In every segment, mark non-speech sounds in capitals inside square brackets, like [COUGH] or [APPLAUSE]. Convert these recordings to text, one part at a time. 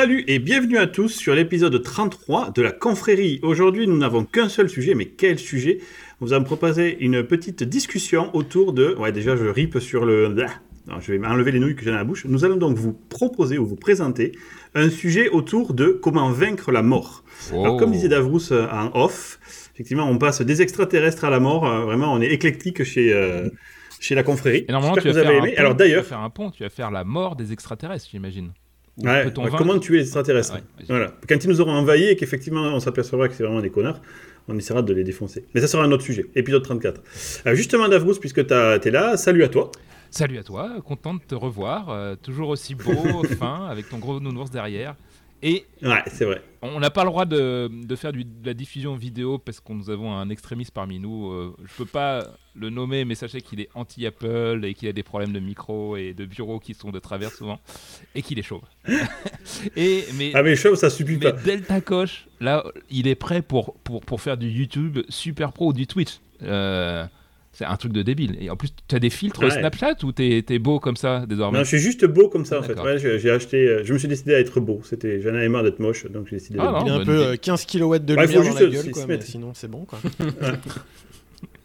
Salut et bienvenue à tous sur l'épisode 33 de la confrérie. Aujourd'hui, nous n'avons qu'un seul sujet, mais quel sujet? Nous allons proposer une petite discussion autour de... Ouais, déjà, je ripe sur le... Non, je vais enlever les nouilles que j'ai dans la bouche. Nous allons donc vous proposer ou vous présenter un sujet autour de comment vaincre la mort. Alors, comme disait Davrous euh, en off, effectivement, on passe des extraterrestres à la mort. Euh, vraiment, on est éclectique chez, euh, chez la confrérie. Et normalement, tu vas, que vous faire un aimé. pont, Alors d'ailleurs, tu vas faire un pont, tu vas faire la mort des extraterrestres, j'imagine. Ou Ouais, peut-on ouais, comment tuer les extraterrestres Ouais, vas-y. Voilà. Quand ils nous auront envahis et qu'effectivement on s'apercevra que c'est vraiment des connards, on essaiera de les défoncer. Mais ça sera un autre sujet, épisode 34. Euh, justement, Davrous, puisque tu es là, salut à toi. Salut à toi, content de te revoir, euh, toujours aussi beau, [LAUGHS] fin, avec ton gros nounours derrière. Et Ouais, c'est vrai. on n'a pas le droit de, de faire du- de la diffusion vidéo parce que nous avons un extrémiste parmi nous. euh, je peux pas le nommer, mais sachez qu'il est anti-Apple et qu'il a des problèmes de micro et de bureau qui sont de travers souvent, et qu'il est chauve. [LAUGHS] et, mais Ah mais chauve, ça suffit Mais pas. Delta Coche, là, il est prêt pour, pour, pour faire du YouTube super pro ou du Twitch. Euh, c'est un truc de débile. Et en plus, tu as des filtres Ouais. Snapchat ou t'es es beau comme ça désormais Non, je suis juste beau comme ça en fait. Ouais, j'ai acheté, euh, je me suis décidé à être beau. C'était, j'en avais marre d'être moche, donc j'ai décidé. Ah non. Il a un peu idée. euh, 15 kW de Ouais, lumière dans la gueule, quoi, mais sinon c'est bon. Quoi. [LAUGHS] [LAUGHS]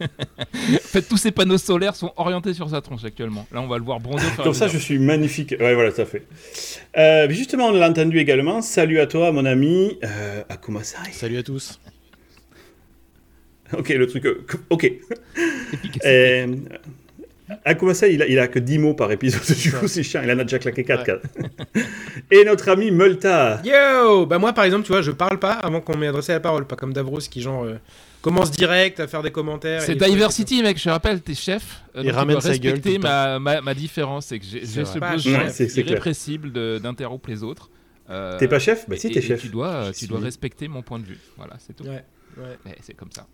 [LAUGHS] En fait, tous ces panneaux solaires sont orientés sur sa tronche actuellement. Là, on va le voir bronzer. et Comme ça, je suis magnifique. Ouais, voilà, ça fait. Euh, mais justement, on l'a entendu également. Salut à toi, mon ami euh, Akuma Sai. Salut à tous. Ok, le truc. euh, ok. Efficacité. Euh, Akuma Sai, il a, il a que 10 mots par épisode. [LAUGHS] Du coup, c'est chiant. Il en a déjà claqué 4. Ouais. Et notre ami Multa. Yo Bah moi par exemple, tu vois, je parle pas avant qu'on m'ait adressé la parole, pas comme Davros qui genre euh, commence direct à faire des commentaires. et C'est Diversity, mec. Je te rappelle, t'es chef. euh, Il ramène sa gueule respecter ma, ma, ma différence. C'est que j'ai ce besoin irrépressible de- d'interrompre les autres. Euh, T'es pas chef? Bah si, t'es chef. Tu dois, tu dois respecter mon point de vue. Voilà, c'est tout. Ouais, ouais. Eh, c'est comme ça.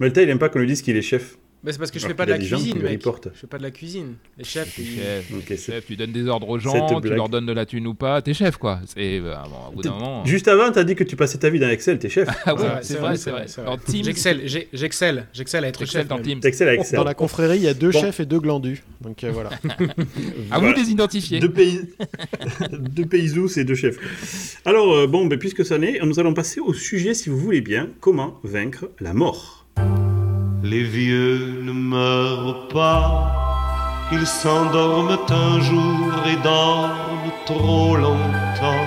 Multa, il aime pas qu'on lui dise qu'il est chef. Bah c'est parce que je fais pas de la cuisine, mec. Je fais pas de la cuisine. Les chefs, ils- chef, tu donnes des ordres aux gens, tu leur donnes de la thune ou pas, t'es chef quoi. C'est euh, bon, au bout d'un moment. Juste avant, t'as dit que tu passais ta vie dans Excel. T'es chef. [LAUGHS] Ah ouais, Ouais, c'est vrai, c'est vrai. Teams, J'excelle, j'ai- j'excelle, j'excelle à être chef. dans. Teams. T'excelles à Excel. Dans la confrérie, il y a deux Bon. chefs et deux glandus. Donc euh, voilà. [LAUGHS] À vous de les identifier. Deux pays, [LAUGHS] deux paysous et deux chefs. Alors, euh, bon, ben, puisque ça n'est, nous allons passer au sujet, si vous voulez bien, comment vaincre la mort? Les vieux ne meurent pas, ils s'endorment un jour et dorment trop longtemps.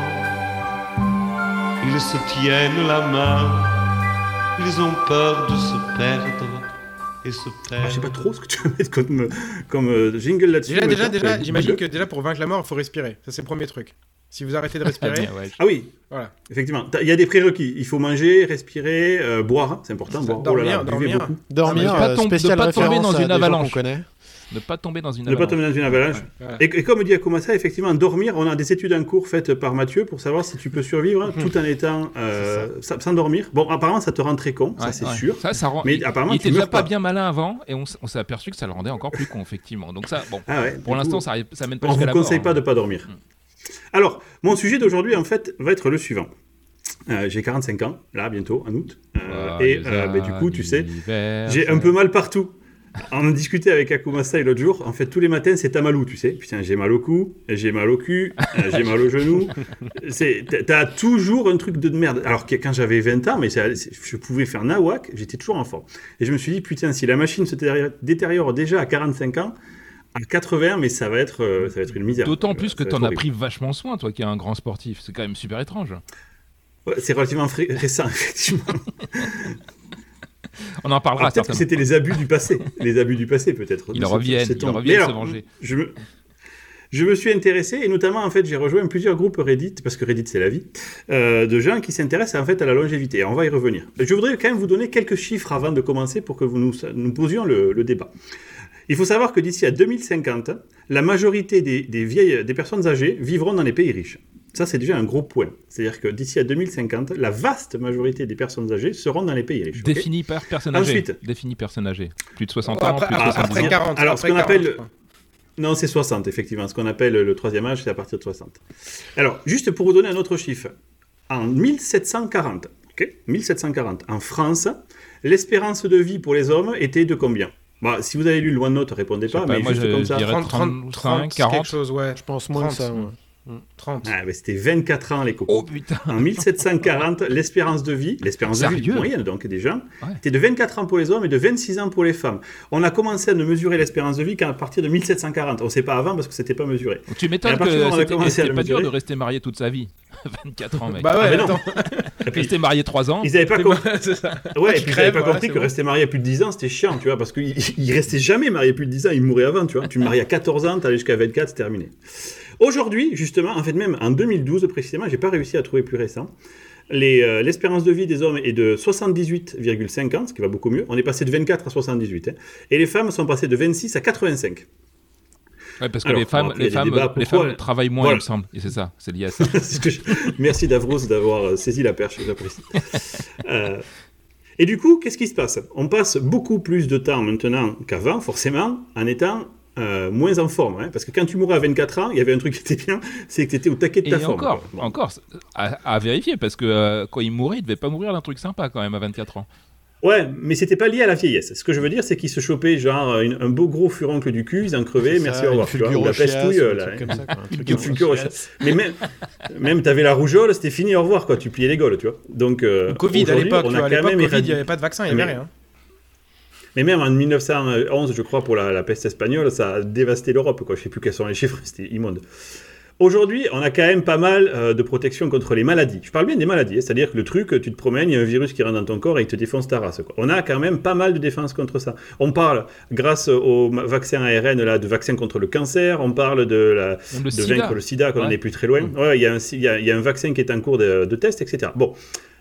Ils se tiennent la main, ils ont peur de se perdre et se Ah, je sais pas perdre. trop ce que tu vas mettre comme, comme euh, jingle là-dessus. Déjà, déjà, déjà, j'imagine que déjà pour vaincre la mort, il faut respirer. Ça c'est le premier truc. Si vous arrêtez de Ah, respirer. Ah oui, voilà. effectivement. Il y a des prérequis. Il faut manger, respirer, euh, boire. C'est important. Boire. dormir, oh là là, buvez dormir. beaucoup. Dormir, Ah, pas euh, de pas tomber dans une avalanche. Ne pas tomber dans une Ne pas avalanche. tomber dans une avalanche. Et, et comme dit Akuma ça, effectivement, dormir, on a des études en cours faites par Mathieu pour savoir si tu peux survivre [LAUGHS] tout en étant euh, sans, dormir. Bon, apparemment, ça te rend très con, ça c'est ouais. sûr. Ça, ça rend... Mais il, apparemment, il tu était déjà pas pas. bien malin avant et on, s'est aperçu que ça le rendait encore plus con, effectivement. Donc ça, bon, Ah ouais, pour l'instant, coup, ça, ça mène pas on jusqu'à vous conseille mort, pas hein. de pas dormir. Alors, mon sujet d'aujourd'hui, en fait, va être le suivant. Euh, j'ai 45 ans, là, bientôt, en août. Euh, et euh, bah, du coup, tu sais, j'ai un peu mal partout. On en discutait avec Akuma Style l'autre jour. En fait, tous les matins, c'est Tamalou, tu sais. Putain, j'ai mal au cou, j'ai mal au cul, j'ai mal au genou. T'as- toujours un truc de merde. Alors que quand j'avais 20 ans, mais je pouvais faire nawak, j'étais toujours en forme. Et je me suis dit, putain, si la machine se détériore- détériore déjà à 45 ans, à 80, mais ça va être, euh, ça va être une misère. D'autant plus que tu en as pris vachement soin, toi qui es un grand sportif. C'est quand même super étrange. Ouais, c'est relativement [LAUGHS] récent, effectivement. On en parlera peut-être que c'était les abus du passé. Les abus du passé, peut-être. Ils reviennent, ils reviennent Mais se venger. Je me... je me suis intéressé, et notamment, en fait, j'ai rejoint plusieurs groupes Reddit, parce que Reddit, c'est la vie, euh, de gens qui s'intéressent, en fait, à la longévité. Et on va y revenir. Je voudrais quand même vous donner quelques chiffres avant de commencer pour que vous nous, nous posions le, le débat. Il faut savoir que d'ici à 2050, la majorité des, des vieilles, des personnes âgées vivront dans les pays riches. Ça, c'est déjà un gros point. C'est-à-dire que d'ici à 2050, la vaste majorité des personnes âgées seront dans les pays riches. Défini par personne âgée. Ensuite. Défini personne âgée. Plus de 60 Oh, ans, après, plus de après, 70 après ans. 40. Alors, ce qu'on 40, appelle-. Non, c'est 60, effectivement. Ce qu'on appelle le troisième âge, c'est à partir de 60. Alors, juste pour vous donner un autre chiffre. En 1740, ok? 1740, en France, l'espérance de vie pour les hommes était de combien? Bah, Si vous avez lu le OneNote, répondez pas, pas, mais moi, juste je comme ça. dirais 30, 30, 35, 30, 40. quelque chose, ouais. Je pense moins que ça. 30. ouais. 30. Ah, mais c'était 24 ans les cocos. Oh putain En 1740, l'espérance de vie, l'espérance de vie moyenne donc des gens, Ouais. était de 24 ans pour les hommes et de 26 ans pour les femmes. On a commencé à ne mesurer l'espérance de vie qu'à partir de 1740. On ne sait pas avant parce que c'était pas mesuré. Tu m'étonnes que c'était pas dur de rester marié toute sa vie. [LAUGHS] 24 ans, mec. Bah ouais, Ah, mais non. attends. Et [LAUGHS] puis, Rester marié 3 ans. ils n'avaient pas, com- [LAUGHS] ouais, puis ils pas voilà, compris que bon. rester marié à plus de 10 ans, c'était chiant, tu vois, parce qu'ils ils restaient jamais mariés plus de 10 ans, ils mouraient avant, tu vois. Tu te maries à 14 ans, t'allais jusqu'à 24, c'est terminé. Aujourd'hui, justement, en fait, même en 2012 précisément, j'ai pas réussi à trouver plus récent. les, euh, L'espérance de vie des hommes est de 78,5 ans, ce qui va beaucoup mieux. On est passé de 24 à 78. hein. Et les femmes sont passées de 26 à 85. Ouais, parce que Alors, les femmes, les femmes, débats, les femmes travaillent moins, Voilà. il me semble. Et c'est ça, c'est lié à ça. [LAUGHS] Je- [LAUGHS] Merci Davros d'avoir euh, saisi la perche, j'apprécie. [LAUGHS] Euh, Et du coup, qu'est-ce qui se passe? On passe beaucoup plus de temps maintenant qu'avant, forcément, en étant euh, moins en forme. hein. parce que quand tu mourais à 24 ans, il y avait un truc qui était bien, c'est que tu étais au taquet de Et ta forme. encore. Bon. encore, à, à vérifier, parce que euh, quand il mourait, il devait pas mourir d'un truc sympa quand même à 24 ans. Ouais, mais c'était pas lié à la vieillesse. Ce que je veux dire, c'est qu'ils se chopaient genre une- un beau gros furoncle du cul, ils en crevaient, merci, ça, au revoir. une tu vois, ou la pestouille, là, truc comme ça, quoi, un [LAUGHS] truc Une fulgurochiasse. Mais même, même t'avais la rougeole, c'était fini, au revoir, quoi. Tu pliais les gaules, tu vois. Donc, euh, Le Covid à l'époque, à quand l'époque, il n'y avait pas de vaccin, il n'y avait rien. Mais même en 1911, je crois, pour la, peste espagnole, ça a dévasté l'Europe. Quoi. Je sais plus quels sont les chiffres, [LAUGHS] c'était immonde. Aujourd'hui, on a quand même pas mal euh, de protection contre les maladies. Je parle bien des maladies, hein, c'est-à-dire que le truc, tu te promènes, il y a un virus qui rentre dans ton corps et il te défonce ta race. Quoi. On a quand même pas mal de défense contre ça. On parle, grâce au vaccin ARN, là, de vaccin contre le cancer, on parle de, la, le de vaincre le sida, qu'on n'en Ouais. est plus très loin. Mm. Ouais, il y, a un- il y a- il y a un vaccin qui est en cours de, de test, etc. Bon.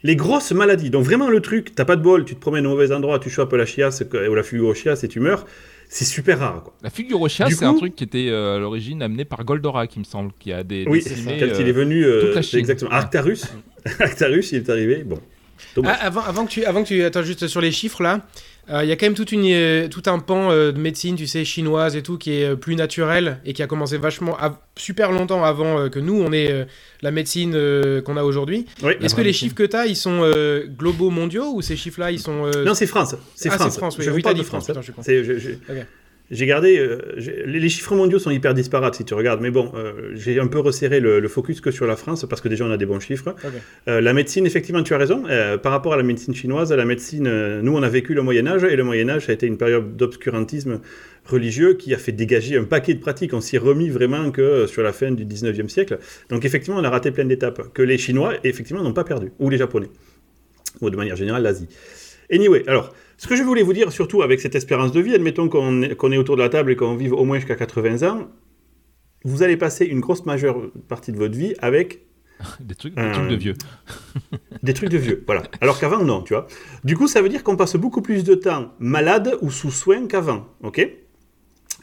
Les grosses maladies, donc vraiment le truc, t'as pas de bol, tu te promènes au mauvais endroit, tu chopes la chiasse ou la fulgurochiasse et tu meurs, c'est super rare. Quoi. La fulgurochiasse, Du c'est un truc qui était euh, à l'origine amené par Goldorak, il me semble, qui a des Oui, décimé, quand euh, il est venu, euh, toute la c'est Chine. exactement. Arctarus, [LAUGHS] Arctarus, il est arrivé, bon. Ah, avant, avant que tu, avant que tu, attends juste sur les chiffres là, euh, il y a quand même toute une, euh, tout un pan euh, de médecine, tu sais, chinoise et tout, qui est euh, plus naturel et qui a commencé vachement, super longtemps avant euh, que nous, on ait euh, la médecine euh, qu'on a aujourd'hui. Oui. Est-ce que les chiffres que tu as, ils sont euh, globaux mondiaux ou ces chiffres-là, ils sont... euh, Non, c'est France. C'est Ah, France. c'est France, oui. Je Oui, vous t'as parle dit de France, France. putain, je suis con. C'est- je- je- Ok. J'ai gardé. euh, les, chiffres mondiaux sont hyper disparates si tu regardes, mais bon, euh, j'ai un peu resserré le, le focus que sur la France parce que déjà on a des bons chiffres. Euh, la médecine, effectivement, tu as raison. par rapport à la médecine chinoise, la médecine, nous on a vécu le Moyen-Âge et le Moyen-Âge a été une période d'obscurantisme religieux qui a fait dégager un paquet de pratiques. On s'y remis vraiment que sur la fin du 19e siècle. Donc effectivement, on a raté plein d'étapes que les Chinois, effectivement, n'ont pas perdu, ou les Japonais, ou de manière générale l'Asie. Anyway, alors, ce que je voulais vous dire, surtout avec cette espérance de vie, admettons qu'on est, autour de la table et qu'on vive au moins jusqu'à 80 ans, vous allez passer une grosse majeure partie de votre vie avec [LAUGHS] des trucs, des Euh, trucs de vieux. [LAUGHS] des trucs de vieux, voilà. Alors qu'avant, non, tu vois. Du coup, ça veut dire qu'on passe beaucoup plus de temps malade ou sous soins qu'avant, ok?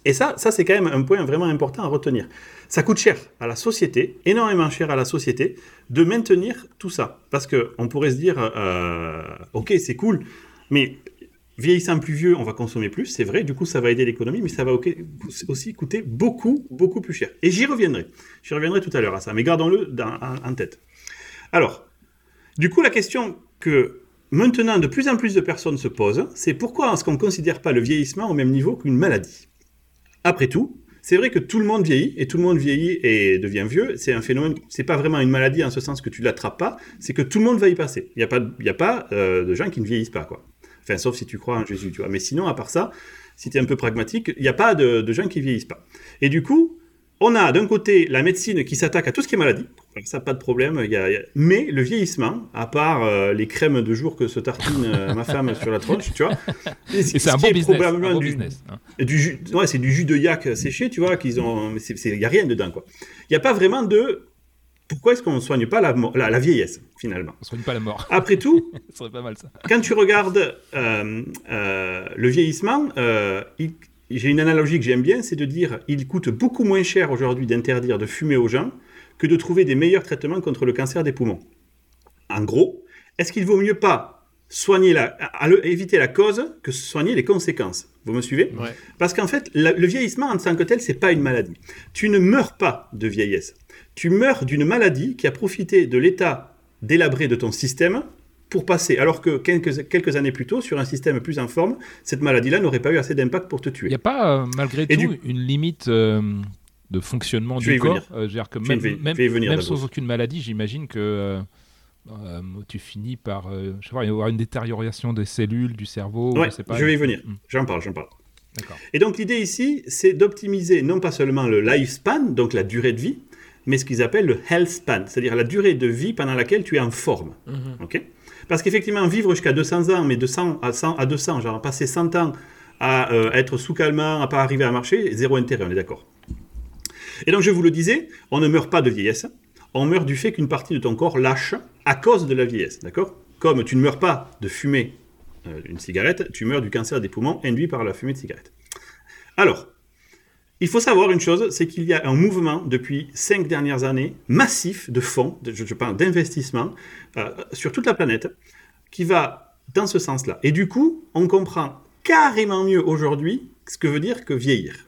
Et ça, ça c'est quand même un point vraiment important à retenir. Ça coûte cher à la société, énormément cher à la société, de maintenir tout ça. Parce qu'on pourrait se dire, euh, ok, c'est cool, mais vieillissant plus vieux, on va consommer plus, c'est vrai, du coup ça va aider l'économie, mais ça va aussi coûter beaucoup, beaucoup plus cher. Et j'y reviendrai. J'y reviendrai tout à l'heure à ça, mais gardons-le en- tête. Alors, du coup, la question que maintenant de plus en plus de personnes se posent, c'est pourquoi est-ce qu'on ne considère pas le vieillissement au même niveau qu'une maladie? Après tout, c'est vrai que tout le monde vieillit, et tout le monde vieillit et devient vieux. C'est un phénomène, c'est pas vraiment une maladie en ce sens que tu l'attrapes pas, c'est que tout le monde va y passer. Il n'y a pas, y a pas euh, de gens qui ne vieillissent pas, quoi. Enfin, sauf si tu crois en Jésus, tu vois. Mais sinon, à part ça, si tu es un peu pragmatique, il n'y a pas de, de gens qui vieillissent pas. Et du coup, on a d'un côté la médecine qui s'attaque à tout ce qui est maladie, ça pas de problème, il y a- il y a- mais le vieillissement, à part euh, les crèmes de jour que se tartine euh, ma femme sur la tronche, tu vois, c'est un bon business. Un bon business hein. du jus, ouais, c'est du jus de yak séché, tu vois, qu'ils ont, il y a rien dedans quoi. Il n'y a pas vraiment de pourquoi est-ce qu'on ne soigne pas la, la, la vieillesse finalement? On soigne pas la mort. Après [LAUGHS] tout, Ce serait pas mal ça. quand tu regardes euh, euh, le vieillissement, euh, j'ai une analogie que j'aime bien, c'est de dire il coûte beaucoup moins cher aujourd'hui d'interdire de fumer aux gens que de trouver des meilleurs traitements contre le cancer des poumons. En gros, est-ce qu'il vaut mieux pas soigner la, à- à le- éviter la cause que soigner les conséquences? Vous me suivez? Ouais. Parce qu'en fait, la- le vieillissement en tant que tel, c'est pas une maladie. Tu ne meurs pas de vieillesse. Tu meurs d'une maladie qui a profité de l'état délabré de ton système pour passer. Alors que quelques, quelques années plus tôt, sur un système plus en forme, cette maladie-là n'aurait pas eu assez d'impact pour te Il tuer. n'y a pas, euh, malgré Et tout, du- une limite euh, de fonctionnement Je du corps? Euh, je que même, vais- venir, même sans aucune maladie, j'imagine que euh, tu finis par, euh, je sais pas, y avoir une détérioration des cellules du cerveau. Ouais, je sais pas. je vais y venir. Mm, J'en parle, j'en parle. D'accord. Et donc l'idée ici, c'est d'optimiser non pas seulement le lifespan, donc la durée de vie, mais ce qu'ils appellent le health span, c'est-à-dire la durée de vie pendant laquelle tu es en forme. Mhm. Parce qu'effectivement, vivre jusqu'à 200 ans, mais de 100 à, 100 à 200, genre passer 100 ans à euh, être sous calmant, à pas arriver à marcher, zéro intérêt, on est d'accord? Et donc je vous le disais, on ne meurt pas de vieillesse, on meurt du fait qu'une partie de ton corps lâche à cause de la vieillesse, d'accord? Comme tu ne meurs pas de fumer euh, une cigarette, tu meurs du cancer des poumons induit par la fumée de cigarette. Alors, il faut savoir une chose, c'est qu'il y a un mouvement depuis cinq dernières années massif de fonds, je, parle d'investissement, euh, sur toute la planète, qui va dans ce sens-là. Et du coup, on comprend carrément mieux aujourd'hui ce que veut dire que vieillir.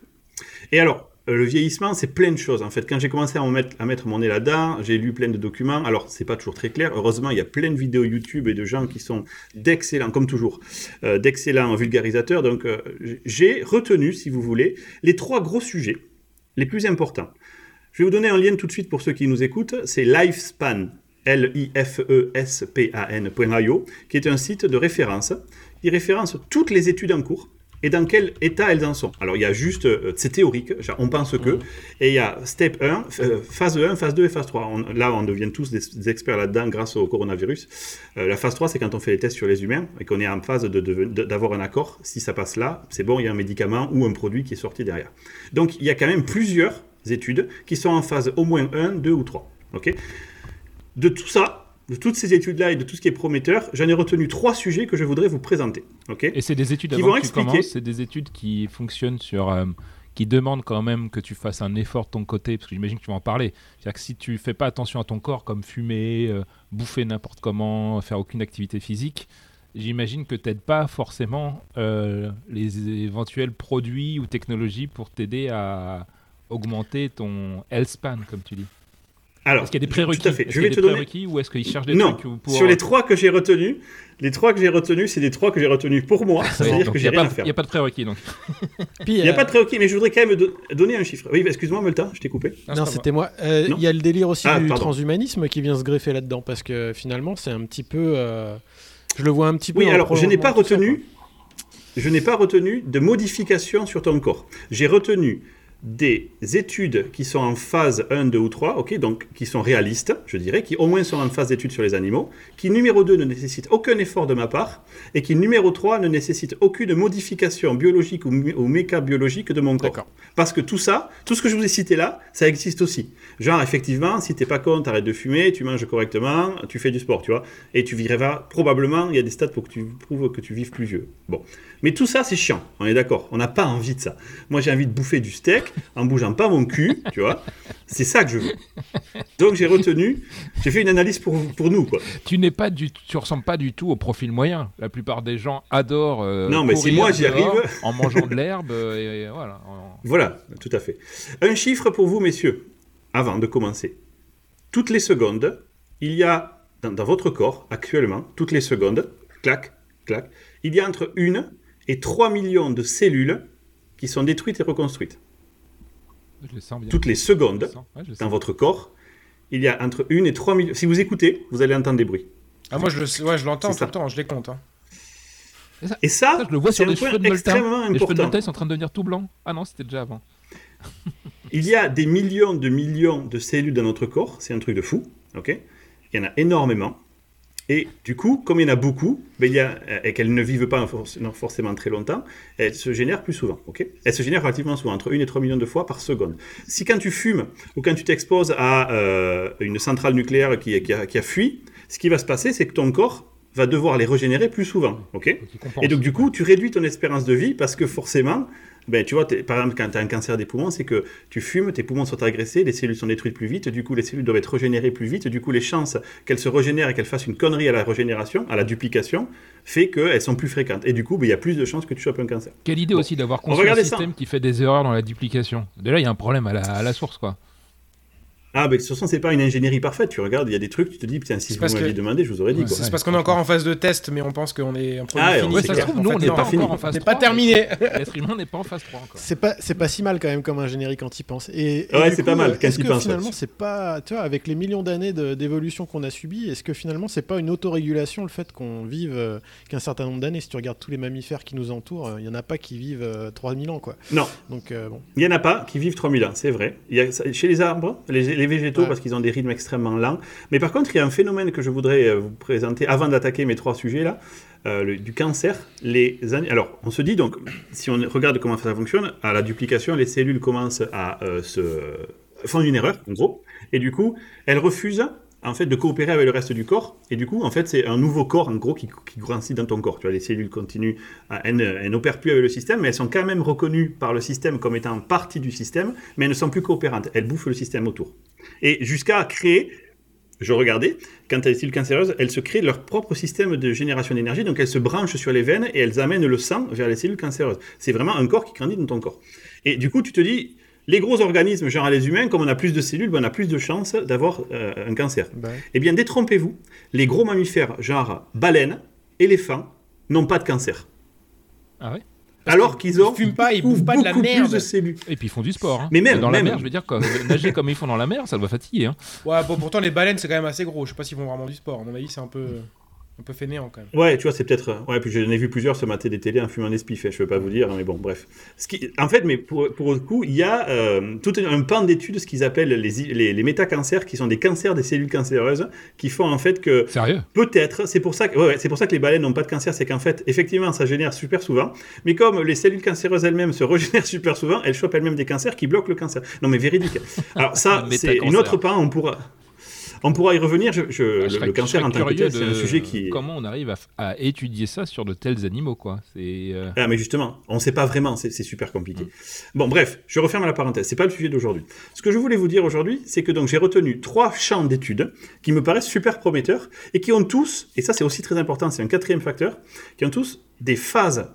Et alors, le vieillissement, c'est plein de choses. En fait, quand j'ai commencé à, mettre, mon nez là-dedans, j'ai lu plein de documents. Alors, c'est pas toujours très clair. Heureusement, il y a plein de vidéos YouTube et de gens qui sont d'excellents, comme toujours, euh, d'excellents vulgarisateurs. Donc, euh, j'ai retenu, si vous voulez, les trois gros sujets les plus importants. Je vais vous donner un lien tout de suite pour ceux qui nous écoutent. C'est Lifespan, L-I-F-E-S-P-A-N.io, qui est un site de référence qui référence toutes les études en cours et dans quel état elles en sont. Alors, il y a juste, euh, c'est théorique, on pense que, et il y a step 1, euh, phase 1, phase 2 et phase 3. On- là, on devient tous des, des experts là-dedans grâce au coronavirus. Euh, la phase 3, c'est quand on fait les tests sur les humains et qu'on est en phase d'avoir un accord. Si ça passe là, c'est bon, il y a un médicament ou un produit qui est sorti derrière. Donc, il y a quand même plusieurs études qui sont en phase au moins 1, 2 ou 3. ok? De tout ça, de toutes ces études-là et de tout ce qui est prometteur, j'en ai retenu trois sujets que je voudrais vous présenter. Et c'est des études Qui avant vont que tu expliquer- commences, c'est des études qui fonctionnent sur, euh, qui demandent quand même que tu fasses un effort de ton côté, parce que j'imagine que tu vas en parler. C'est-à-dire que si tu fais pas attention à ton corps, comme fumer, euh, bouffer n'importe comment, faire aucune activité physique, j'imagine que t'aides pas forcément euh, les éventuels produits ou technologies pour t'aider à augmenter ton health span, comme tu dis. Alors, Est-ce qu'il y a des tout prérequis à fait. Est-ce Je qu'il y vais a des te donner. prérequis ou est-ce qu'ils cherchent des Non, trucs pour... sur les trois que j'ai retenus, les trois que j'ai retenus, c'est des trois que j'ai retenus pour moi. Ouais, C'est-à-dire que il j'ai n'y a, rien à pas- faire. il y a pas de prérequis, donc. Il n'y a euh, pas de prérequis, mais je voudrais quand même do- donner un chiffre. Oui, excuse-moi, Melta, je t'ai coupé. Non, c'était moi. Euh, Il y a le délire aussi Ah, du pardon. transhumanisme qui vient se greffer là-dedans, parce que finalement, c'est un petit peu. euh, Je le vois un petit peu. Oui, alors je n'ai pas tout ça, retenu, je n'ai pas retenu de modification sur ton corps. J'ai retenu des études qui sont en phase 1, 2 ou 3, ok, donc qui sont réalistes, je dirais, qui au moins sont en phase d'études sur les animaux, qui numéro 2 ne nécessitent aucun effort de ma part, et qui numéro 3 ne nécessite aucune modification biologique ou, ou mécabiologique de mon corps. Parce que tout ça, tout ce que je vous ai cité là, ça existe aussi. Genre, effectivement, si t'es pas con, t'arrêtes de fumer, tu manges correctement, tu fais du sport, tu vois, et tu vivras probablement, il y a des stats pour que tu prouves que tu vives plus vieux. Bon. Mais tout ça, c'est chiant, on est d'accord. On n'a pas envie de ça. Moi, j'ai envie de bouffer du steak en bougeant pas mon cul, tu vois. C'est ça que je veux. Donc, j'ai retenu, j'ai fait une analyse pour, pour nous, quoi. Tu n'es pas du, tu ressembles pas du tout au profil moyen. La plupart des gens adorent. euh, Non, mais si moi, j'y arrive- en mangeant de l'herbe euh, et, et voilà. en- Voilà, tout à fait. Un chiffre pour vous, messieurs, avant de commencer. Toutes les secondes, il y a dans, dans votre corps, actuellement, toutes les secondes, clac, clac, il y a entre 1 et 3 millions de cellules qui sont détruites et reconstruites. Je le sens bien. Toutes les Je le secondes, sens, ouais, je le dans sens. votre corps, il y a entre 1 et 3 millions. Si vous écoutez, vous allez entendre des bruits. Ah, moi, je le- ouais, je l'entends tout ça. le temps, je les compte. hein. Et ça, Ça, je le vois sur les cheveux de Molta. extrêmement Les cheveux de important. Molta, ils sont en train de devenir tout blancs. Ah non, c'était déjà avant. Il y a des millions de millions de cellules dans notre corps, c'est un truc de fou, ok? Il y en a énormément. Et du coup, comme il y en a beaucoup, ben, il y a, et qu'elles ne vivent pas forc- forcément très longtemps, elles se génèrent plus souvent, ok? Elles se génèrent relativement souvent, entre 1 et 3 millions de fois par seconde. Si quand tu fumes ou quand tu t'exposes à euh, une centrale nucléaire qui, qui a, qui a fui, ce qui va se passer, c'est que ton corps va devoir les régénérer plus souvent, ok? Et donc, du coup, tu réduis ton espérance de vie parce que forcément, ben, tu vois, par exemple, quand tu as un cancer des poumons, c'est que tu fumes, tes poumons sont agressés, les cellules sont détruites plus vite, du coup, les cellules doivent être régénérées plus vite, du coup, les chances qu'elles se régénèrent et qu'elles fassent une connerie à la régénération, à la duplication, fait qu'elles sont plus fréquentes. Et du coup, ben, il y a plus de chances que tu chopes un cancer. Quelle idée Bon. aussi d'avoir construit un ça. système qui fait des erreurs dans la duplication. Déjà, il y a un problème à la, à la source, quoi. Ah, mais de toute façon, c'est pas une ingénierie parfaite. Tu regardes, il y a des trucs, tu te dis, putain, si vous m'aviez que- demandé, je vous aurais dit. Ouais, quoi. C'est parce qu'on est encore en phase de test, mais on pense qu'on est un produit Ah, fini. ouais, ça se trouve, En nous, on n'est pas fini. encore en phase C'est 3, pas terminé. [LAUGHS] L'être humain n'est pas en phase 3 encore. C'est pas, c'est pas si mal quand même comme ingénierie quand il pense. Et, et Ouais, c'est coup, pas mal euh, quand Est-ce il que pense, finalement, c'est pas, tu vois, avec les millions d'années de- d'évolution qu'on a subies, est-ce que finalement, c'est pas une autorégulation le fait qu'on vive euh, qu'un certain nombre d'années Si tu regardes tous les mammifères qui nous entourent, euh, il y en a pas qui vivent euh, 3000 ans, quoi. Non, Donc euh, bon. il y en a pas qui vivent 3000 ans, c'est vrai. Il y a, ça- chez les arbres, les, les végétaux, Ouais. parce qu'ils ont des rythmes extrêmement lents. Mais par contre, il y a un phénomène que je voudrais euh, vous présenter avant d'attaquer mes trois sujets là. euh, le- du cancer, les alors on se dit donc, si on regarde comment ça fonctionne, à la duplication, les cellules commencent à euh, se font une erreur, en gros, et du coup, elles refusent en fait de coopérer avec le reste du corps, et du coup, en fait, c'est un nouveau corps, en gros, qui, grandit dans ton corps. Tu vois, les cellules continuent, elles, elles n'opèrent plus avec le système, mais elles sont quand même reconnues par le système comme étant partie du système, mais elles ne sont plus coopérantes. Elles bouffent le système autour. Et jusqu'à créer je regardais, quand des cellules cancéreuses, elles se créent leur propre système de génération d'énergie, donc elles se branchent sur les veines et elles amènent le sang vers les cellules cancéreuses. C'est vraiment un corps qui grandit dans ton corps. Et du coup, tu te dis, les gros organismes, genre les humains, comme on a plus de cellules, ben on a plus de chances d'avoir euh, un cancer. Ouais. Eh bien, détrompez-vous, les gros mammifères, genre baleines, éléphants, n'ont pas de cancer. Ah ouais? Alors qu'ils ont fument pas, ils beaucoup, bouffent pas de la merde. de cellules. Et puis ils font du sport. hein. Mais même- dans la mer, je veux dire, comme, [LAUGHS] nager comme ils font dans la mer, ça doit fatiguer. Hein. Ouais, bon, pourtant les baleines c'est quand même assez gros. Je sais pas s'ils font vraiment du sport. À mon avis, c'est un peu, un peu fainéant quand même. Ouais, tu vois, c'est peut-être. euh, Ouais, puis j'en ai vu plusieurs se mater des télés en fumant des spiffs, je peux pas vous dire, mais bon, bref. Ce qui... En fait, mais pour, pour le coup, il y a euh, tout un pan d'études, ce qu'ils appellent les, les, les métacancers, qui sont des cancers des cellules cancéreuses, qui font en fait que Sérieux? peut-être, c'est pour ça que, ouais, ouais, c'est pour ça que les baleines n'ont pas de cancer, c'est qu'en fait, effectivement, ça génère super souvent, mais comme les cellules cancéreuses elles-mêmes se [LAUGHS] régénèrent super souvent, elles chopent elles-mêmes des cancers qui bloquent le cancer. Non, mais véridique. Alors ça, [LAUGHS] c'est une autre pan, on pourra. On pourra y revenir. Je, je- Je le, cancer en tant que tel, c'est un sujet qui. Comment on arrive à, étudier ça sur de tels animaux, quoi C'est. euh, Ah, mais justement, on ne sait pas vraiment, c'est c'est super compliqué. Mm. Bon, bref, je referme la parenthèse, c'est pas le sujet d'aujourd'hui. Ce que je voulais vous dire aujourd'hui, c'est que donc j'ai retenu trois champs d'études qui me paraissent super prometteurs et qui ont tous, et ça c'est aussi très important, c'est un quatrième facteur, qui ont tous des phases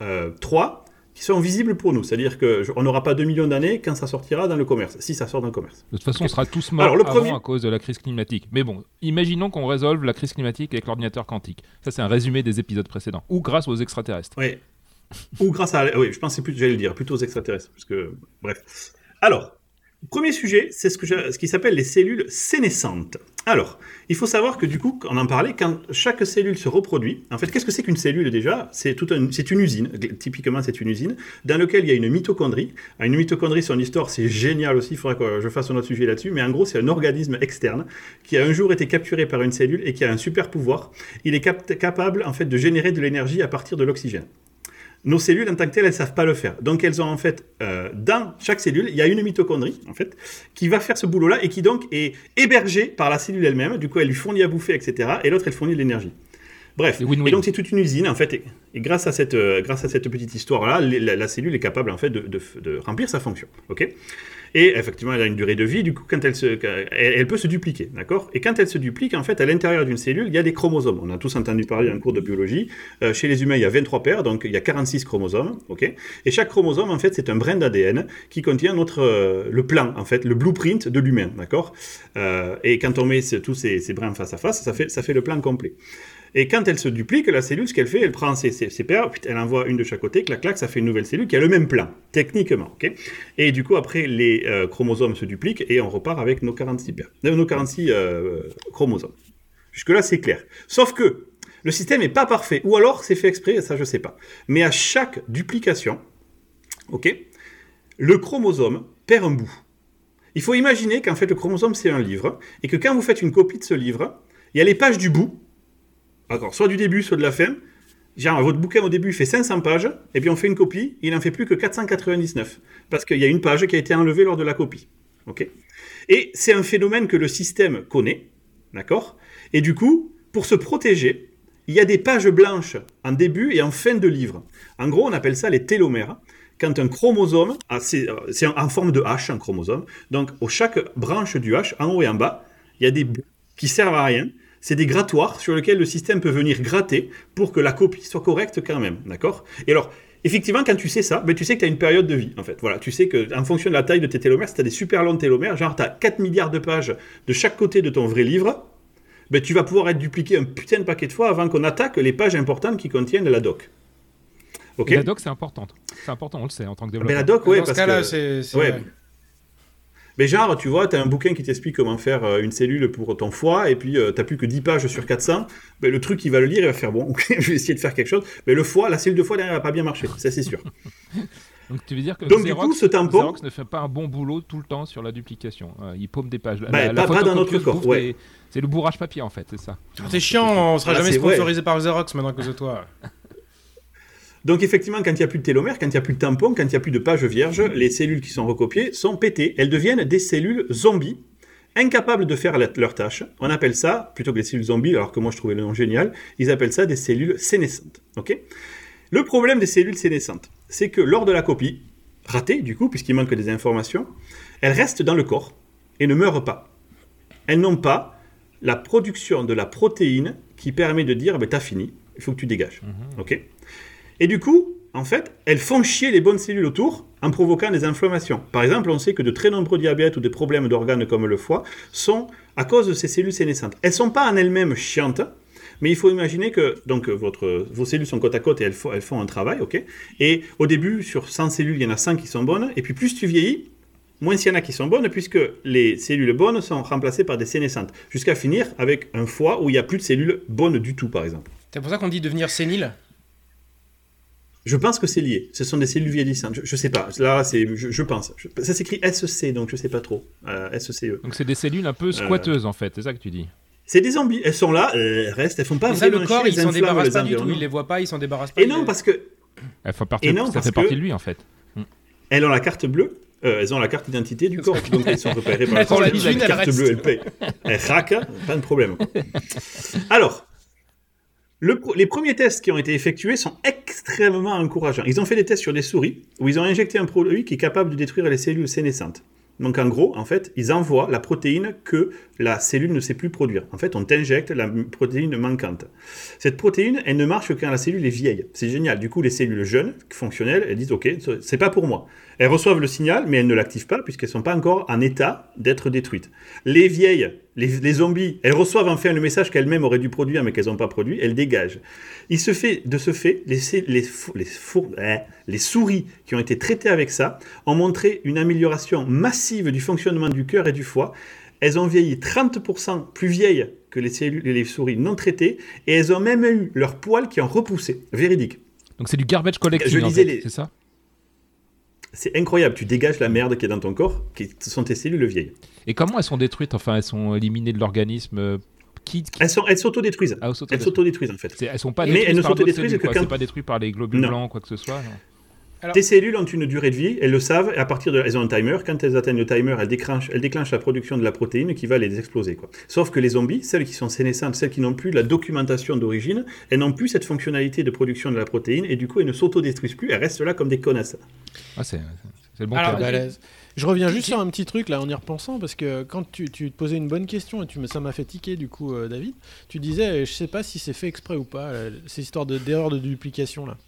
euh, 3 qui sont visibles pour nous. C'est-à-dire qu'on n'aura pas 2 millions d'années quand ça sortira dans le commerce, si ça sort dans le commerce. De toute façon, on sera tous morts Alors, le avant premier- à cause de la crise climatique. Mais bon, imaginons qu'on résolve la crise climatique avec l'ordinateur quantique. Ça, c'est un résumé des épisodes précédents. Ou grâce aux extraterrestres. Oui. Ou grâce à... Oui, je pensais plus, j'allais le dire, plutôt aux extraterrestres. Parce que... Bref. Alors, premier sujet, c'est ce, qui s'appelle les cellules sénescentes. Alors, il faut savoir que du coup, on en parlait, quand chaque cellule se reproduit, en fait, qu'est-ce que c'est qu'une cellule déjà? C'est un- une usine, typiquement c'est une usine, dans laquelle il y a une mitochondrie. Ah, Une mitochondrie, son histoire, c'est génial aussi, il faudrait que je fasse un autre sujet là-dessus, mais en gros, c'est un organisme externe qui a un jour été capturé par une cellule et qui a un super pouvoir. Il est cap- capable, en fait, de générer de l'énergie à partir de l'oxygène. Nos cellules, en tant que telles, elles ne savent pas le faire. Donc, elles ont en fait, euh, dans chaque cellule, il y a une mitochondrie, en fait, qui va faire ce boulot-là et qui donc est hébergée par la cellule elle-même. Du coup, elle lui fournit à bouffer, etc. Et l'autre, elle fournit de l'énergie. Bref, et donc c'est toute une usine en fait, et, et grâce à cette euh, grâce à cette petite histoire là, la, la cellule est capable en fait de, de- de remplir sa fonction, ok? Et effectivement, elle a une durée de vie. Du coup, quand elle se, elle, peut se dupliquer, d'accord? Et quand elle se duplique, en fait, à l'intérieur d'une cellule, il y a des chromosomes. On a tous entendu parler en cours de biologie. Euh, chez les humains, il y a 23 paires, donc il y a 46 chromosomes, ok? Et chaque chromosome, en fait, c'est un brin d'ADN qui contient notre euh, le plan, en fait, le blueprint de l'humain, d'accord? Euh, Et quand on met tous ces, ces brins face à face, ça fait ça fait le plan complet. Et quand elle se duplique, la cellule, ce qu'elle fait, elle prend ses, paires, elle envoie une de chaque côté, clac, clac, ça fait une nouvelle cellule qui a le même plan, techniquement. ok? Et du coup, après, les euh, chromosomes se dupliquent et on repart avec nos 46 paires, euh, nos 46 euh, chromosomes. Jusque-là, c'est clair. Sauf que le système n'est pas parfait, ou alors c'est fait exprès, ça je sais pas. Mais à chaque duplication, ok, le chromosome perd un bout. Il faut imaginer qu'en fait le chromosome c'est un livre, et que quand vous faites une copie de ce livre, il y a les pages du bout, Soit du début, soit de la fin. Votre bouquin au début fait 500 pages, et puis on fait une copie, il n'en fait plus que 499. Parce qu'il y a une page qui a été enlevée lors de la copie. Et c'est un phénomène que le système connaît. D'accord? Et du coup, pour se protéger, il y a des pages blanches en début et en fin de livre. En gros, on appelle ça les télomères. Quand un chromosome, c'est euh, c'est en forme de H, un chromosome. Donc, au chaque branche du H, en haut et en bas, il y a des qui servent à rien. C'est des grattoirs sur lesquels le système peut venir gratter pour que la copie soit correcte quand même, d'accord? Et alors, Effectivement, quand tu sais ça, ben, tu sais que tu as une période de vie, en fait. Voilà, tu sais que en fonction de la taille de tes télomères, si tu as des super longs télomères, genre tu as 4 milliards de pages de chaque côté de ton vrai livre, ben, tu vas pouvoir être dupliqué un putain de paquet de fois avant qu'on attaque les pages importantes qui contiennent la doc. Ok? La doc, c'est important. C'est important, on le sait en tant que Ben, développeur. la doc, ouais, Dans ce parce cas-là, que... c'est. c'est ouais. Mais genre, tu vois, tu as un bouquin qui t'explique comment faire euh, une cellule pour ton foie, et puis tu t'as plus que 10 pages sur 400. Ben, le truc, il va le lire, il va faire bon, [LAUGHS] ok, je vais essayer de faire quelque chose. Mais le foie, la cellule de foie derrière, va pas bien marcher, ça c'est sûr. [LAUGHS] Donc tu veux dire que Donc, du Xerox, coup, ce tampon- Xerox ne fait pas un bon boulot tout le temps sur la duplication. Euh, il paume des pages. La- Bah, la- pas- pas dans notre photocopieuse corps, bouffe ouais. des- C'est le bourrage papier en fait, c'est ça. C'est chiant, on sera Ah, jamais ouais. sponsorisé par Xerox maintenant que de toi. Donc effectivement, quand il n'y a plus de télomère, quand il n'y a plus de tampon, quand il n'y a plus de pages vierges, les cellules qui sont recopiées sont pétées. Elles deviennent des cellules zombies, incapables de faire la- leur tâche. On appelle ça, plutôt que des cellules zombies, alors que moi je trouvais le nom génial, ils appellent ça des cellules sénescentes. ok? Le problème des cellules sénescentes, c'est que lors de la copie, ratée du coup, puisqu'il manque des informations, elles restent dans le corps et ne meurent pas. Elles n'ont pas la production de la protéine qui permet de dire, ben, t'as fini, il faut que tu dégages. ok? Et du coup, en fait, elles font chier les bonnes cellules autour en provoquant des inflammations. Par exemple, on sait que de très nombreux diabètes ou des problèmes d'organes comme le foie sont à cause de ces cellules sénescentes. Elles sont pas en elles-mêmes chiantes, mais il faut imaginer que donc vos cellules sont côte à côte et elles, font- un travail, Et au début, sur 100 cellules, il y en a 100 qui sont bonnes, et puis plus tu vieillis, moins il y en a qui sont bonnes, puisque les cellules bonnes sont remplacées par des sénescentes, jusqu'à finir avec un foie où il n'y a plus de cellules bonnes du tout, par exemple. C'est pour ça qu'on dit devenir sénile? Je pense que c'est lié. Ce sont des cellules vieillissantes. Je, je sais pas. Là, c'est, je, je pense. Je- ça s'écrit SC, donc je sais pas trop. Euh, SCE. Donc c'est des cellules un peu squatteuses en fait, c'est ça que tu dis. C'est des zombies. Elles sont là, euh, elles restent. Elles font pas ça, le vraiment corps, chier, il elles s'en inflamment débarrasse les pas du tout. environnements. Il les voit pas, il s'en débarrasse pas. Et non, les- parce que Elles font partie, Et non, ça parce fait partie que- de lui en fait. elles ont la carte bleue. euh, elles ont la carte d'identité du corps, donc elles sont repérées par la Elles ont thune, elles carte bleue, elles payent. Elles raquent, pas de problème. [LAUGHS] Alors, les premiers tests qui ont été effectués sont extrêmement encourageants. Ils ont fait des tests sur des souris où ils ont injecté un produit qui est capable de détruire les cellules sénescentes. Donc en gros, en fait, ils envoient la protéine que la cellule ne sait plus produire. En fait, on t'injecte la protéine manquante. Cette protéine, elle ne marche que quand la cellule est vieille. C'est génial. Du coup, les cellules jeunes, fonctionnelles, elles disent OK, c'est pas pour moi. Elles reçoivent le signal, mais elles ne l'activent pas puisqu'elles sont pas encore en état d'être détruites. Les vieilles, les, les zombies, elles reçoivent enfin le message qu'elles-mêmes auraient dû produire mais qu'elles n'ont pas produit, elles dégagent. Il se fait, de ce fait, les, les, les souris qui ont été traitées avec ça ont montré une amélioration massive du fonctionnement du cœur et du foie. Elles ont vieilli 30% plus vieilles que les, cellules, les souris non traitées et elles ont même eu leurs poils qui ont repoussé. Véridique. Donc c'est du garbage collecting Je en lisais fait, les- c'est ça? C'est incroyable. Tu dégages la merde qui est dans ton corps, qui sont tes cellules vieilles. Et comment elles sont détruites Enfin, elles sont éliminées de l'organisme euh, qui, qui... Elles sont- elles s'autodétruisent. Ah, elles s'auto- Elles s'autodétruisent en fait. Elles sont pas Mais détruites elles ne s'autodétruisent que quand- pas détruit par les globules Non. blancs, quoi que ce soit. non. Alors- Tes cellules ont une durée de vie, elles le savent, et à partir de elles ont un timer. Quand elles atteignent le timer, elles déclenchent, elles déclenchent la production de la protéine qui va les exploser. Quoi. Sauf que les zombies, celles qui sont sénescentes, celles qui n'ont plus la documentation d'origine, elles n'ont plus cette fonctionnalité de production de la protéine, et du coup, elles ne s'autodétruisent plus, elles restent là comme des connasses. Ah, c'est c'est le bon Alors. Je reviens juste sur un petit truc là en y repensant parce que quand tu, tu te posais une bonne question et tu, me- ça m'a fait tiquer du coup euh, David, tu disais euh, je sais pas si c'est fait exprès ou pas, euh, ces histoires de- d'erreurs de, duplication là.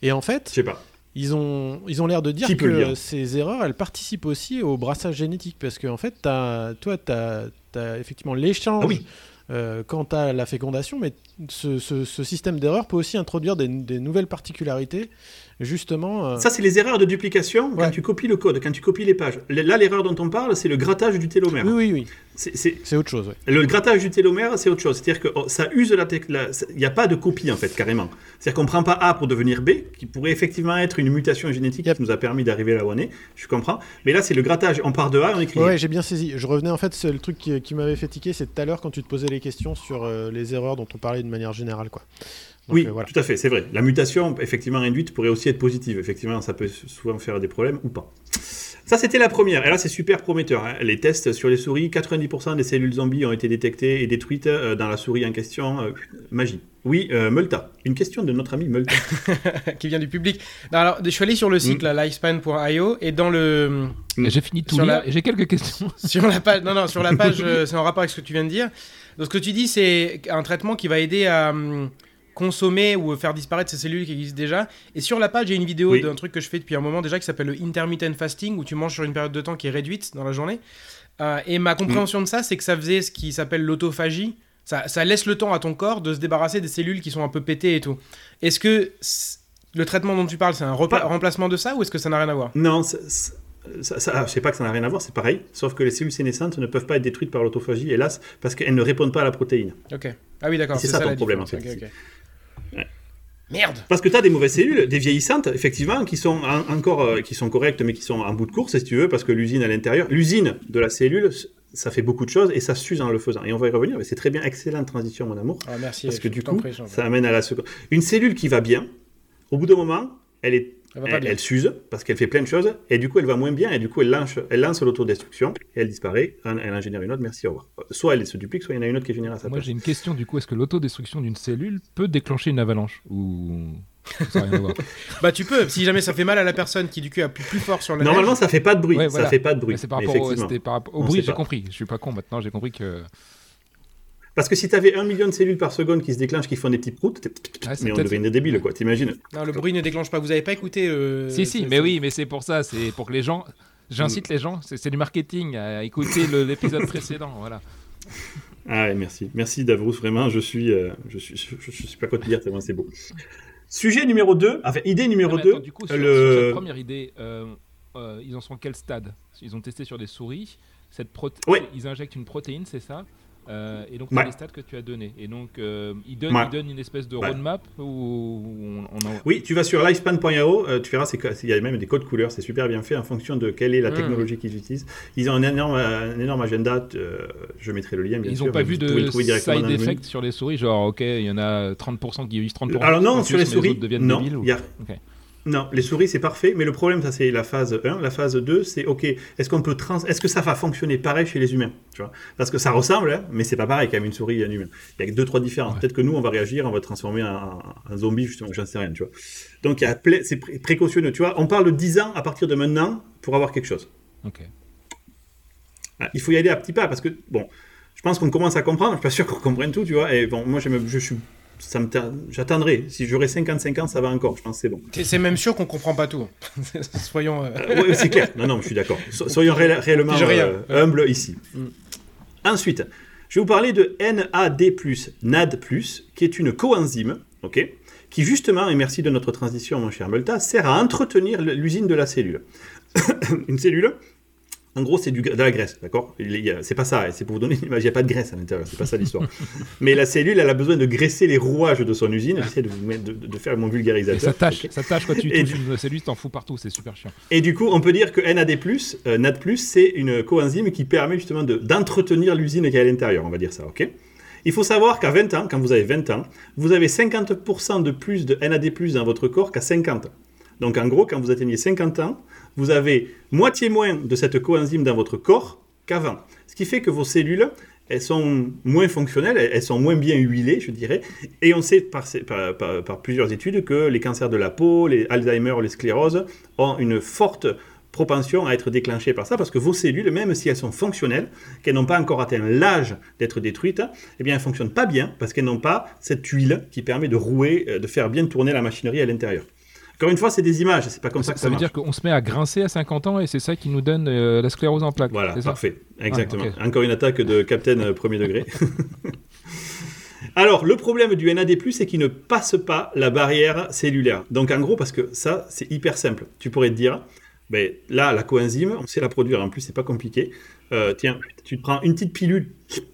Et en Je fait, sais pas. Ils ont, ils ont l'air de dire Qui que ces erreurs elles participent aussi au brassage génétique parce que en fait t'as- toi tu as, effectivement l'échange Ah oui. euh, quant à la fécondation, mais ce, ce- ce système d'erreur peut aussi introduire des, des nouvelles particularités justement. euh, Ça, c'est les erreurs de duplication quand tu copies le code, quand tu copies les pages. Là, l'erreur dont on parle, c'est le grattage du télomère. Oui, oui, oui, C'est- autre chose. ouais. Le grattage du télomère, c'est autre chose. C'est-à-dire que oh, ça use la Il n'y a pas de copie, en fait, carrément. C'est-à-dire qu'on ne prend pas A pour devenir B, qui pourrait effectivement être une mutation génétique Yep. qui nous a permis d'arriver là où on est. Je comprends. Mais là, c'est le grattage. On part de A, on écrit. Ouais, j'ai bien saisi. Je revenais en fait, c'est le truc qui, qui m'avait fait tiquer, c'est tout à l'heure quand tu te posais les questions sur euh, les erreurs dont on parlait de manière générale, quoi. Donc, oui, euh, voilà. tout à fait, c'est vrai. La mutation, effectivement, induite pourrait aussi être positive. Effectivement, ça peut souvent faire des problèmes ou pas. Ça, c'était la première. Et là, c'est super prometteur. hein. Les tests sur les souris, 90% des cellules zombies ont été détectées et détruites euh, dans la souris en question. Euh, magie. Oui, euh, Multa. Une question de notre ami Multa. [LAUGHS] qui vient du public. Non, alors, je suis allé sur le site Mm. là, lifespan.io et dans le Et J'ai fini de tout la- et j'ai quelques questions. [LAUGHS] sur la page non non sur la page euh, c'est en rapport avec ce que tu viens de dire. Donc ce que tu dis c'est un traitement qui va aider à hum, consommer ou faire disparaître ces cellules qui existent déjà. Et sur la page, il y a une vidéo Oui. d'un truc que je fais depuis un moment déjà qui s'appelle le intermittent fasting, où tu manges sur une période de temps qui est réduite dans la journée. Euh, et ma compréhension de ça, c'est que ça faisait ce qui s'appelle l'autophagie. Ça, ça laisse le temps à ton corps de se débarrasser des cellules qui sont un peu pétées et tout. Est-ce que le traitement dont tu parles, c'est un Pas- remplacement de ça ou est-ce que ça n'a rien à voir? Non, ça, ça, ça- ça- je sais pas que ça n'a rien à voir, c'est pareil. Sauf que les cellules sénescentes ne peuvent pas être détruites par l'autophagie, hélas, parce qu'elles ne répondent pas à la protéine. Ok. Ah oui, d'accord. C'est ça ton problème, en fait. Merde Parce que tu as des mauvaises cellules, des vieillissantes, effectivement, qui sont en- encore euh, qui sont correctes, mais qui sont en bout de course, si tu veux, parce que l'usine à l'intérieur, l'usine de la cellule, ça fait beaucoup de choses et ça s'use en le faisant. Et on va y revenir, mais c'est très bien, excellente transition, mon amour. Ah, Merci. Parce que du coup, prie, ça amène à la seconde. Une cellule qui va bien, au bout d'un moment, elle est Elle s'use parce qu'elle fait plein de choses et du coup elle va moins bien et du coup elle lance, elle lance l'autodestruction et elle disparaît, elle en génère une autre, merci, au revoir. Soit elle se duplique, soit il y en a une autre qui est générée à sa Moi place. j'ai une question du coup, est-ce que l'autodestruction d'une cellule peut déclencher une avalanche Ou ça n'a rien à voir [LAUGHS] Bah tu peux, si jamais ça fait mal à la personne qui du coup appuie plus fort sur le Normalement ça fait pas de bruit, Ouais, ça fait pas de bruit. C'est par rapport, au, par rapport au bruit, j'ai compris. Je suis pas con maintenant, j'ai compris que. Parce que si tu avais un million de cellules par seconde qui se déclenchent, qui font des petits proutes, t'es- Ah, mais on peut-être- devenait débile quoi, t'imagines Non, le bruit ne déclenche pas. Vous avez pas écouté euh, si, si, mais oui, mais c'est pour ça, c'est pour que les gens. J'incite les gens, c'est du marketing, à écouter l'épisode précédent, voilà. Ah ouais, merci. Merci Davrous, vraiment, je suis, euh, je suis, je, je- je suis pas quoi te dire, tellement c'est beau. Sujet numéro 2, enfin idée numéro Non, mais 2, attends, du coup, sur, le... sur cette première idée, euh, euh, ils en sont à quel stade? Ils ont testé sur des souris. Cette Ouais. Ils injectent une protéine, c'est ça? Euh, Et donc, Ouais. les stades que tu as donnés. Et donc, euh, ils, donnent, Ouais. une espèce de Ouais. roadmap où on, on en- Oui, tu vas sur lifespan.io, euh, tu verras, il y a même des codes couleurs, c'est super bien fait en fonction de quelle est la Mm. technologie qu'ils utilisent. Ils ont un énorme, un énorme agenda, euh, je mettrai le lien bien Ils sûr. n'ont pas vu de side effect sur les souris, genre ok, il y en a 30% qui utilisent 30%. Alors non, sur les souris, deviennent non, il a- Ok. Non, les souris c'est parfait, mais le problème ça c'est la phase 1, la phase 2 c'est ok, est-ce qu'on peut trans est-ce que ça va fonctionner pareil chez les humains, tu vois? Parce que ça ressemble hein, mais c'est pas pareil quand même une souris et un humain. Il y a que deux trois différences. Ouais. Peut-être que nous on va réagir, on va transformer en, en zombie justement, j'en sais rien, tu vois. Donc il y a plein c'est pré- précautionneux, tu vois. On parle de 10 ans à partir de maintenant pour avoir quelque chose. Ok. Ah, Il faut y aller à petits pas parce que bon, je pense qu'on commence à comprendre, je suis pas sûr qu'on comprenne tout, tu vois. Et bon, moi je suis ça me j'attendrai. Si j'aurais 55 ans, ça va encore, je pense que c'est bon. C'est même sûr qu'on comprend pas tout. [LAUGHS] Soyons. euh, Euh, ouais, c'est clair. Non, non, je suis d'accord. So- [LAUGHS] soyons ré- réellement euh, humbles ici. Mm. Ensuite, je vais vous parler de NAD+, NAD+, qui est une coenzyme, ok, qui justement, et merci de notre transition, mon cher Multa, sert à entretenir l'usine de la cellule. [COUGHS] une cellule, en gros, c'est de la graisse, d'accord? C'est pas ça, c'est pour vous donner une image, il n'y a pas de graisse à l'intérieur, c'est pas ça l'histoire. [LAUGHS] Mais la cellule, elle a besoin de graisser les rouages de son usine, j'essaie de, vous mettre- de, de faire mon Et vulgarisateur. ça tâche, ça tâche quand tu Et touches une cellule, t'en fous partout, c'est super chiant. et du coup, on peut dire que NAD+, euh, NAD+, c'est une coenzyme qui permet justement de- d'entretenir l'usine qui est à l'intérieur, on va dire ça, ok? Il faut savoir qu'à 20 ans, quand vous avez 20 ans, vous avez 50% de plus de NAD+, dans votre corps qu'à 50 ans. Donc en gros, quand vous atteignez 50 ans, vous avez moitié moins de cette coenzyme dans votre corps qu'avant. Ce qui fait que vos cellules, elles sont moins fonctionnelles, elles sont moins bien huilées, je dirais. Et on sait par, plusieurs études que les cancers de la peau, les Alzheimer, les scléroses, ont une forte propension à être déclenchés par ça, parce que vos cellules, même si elles sont fonctionnelles, qu'elles n'ont pas encore atteint l'âge d'être détruites, eh bien elles ne fonctionnent pas bien, parce qu'elles n'ont pas cette huile qui permet de rouer, euh, de faire bien tourner la machinerie à l'intérieur. Encore une fois, c'est des images, c'est pas comme ça, Ça, que ça, ça veut marche. dire qu'on se met à grincer à 50 ans et c'est ça qui nous donne euh, la sclérose en plaques. Voilà, parfait. Exactement. ok. Encore une attaque de Captain euh, premier degré. [LAUGHS] Alors, le problème du NAD+, c'est qu'il ne passe pas la barrière cellulaire. Donc, en gros, parce que ça, c'est hyper simple. Tu pourrais te dire, ben, là, la coenzyme, on sait la produire, en plus, c'est pas compliqué. Euh, tiens, tu te prends une petite pilule,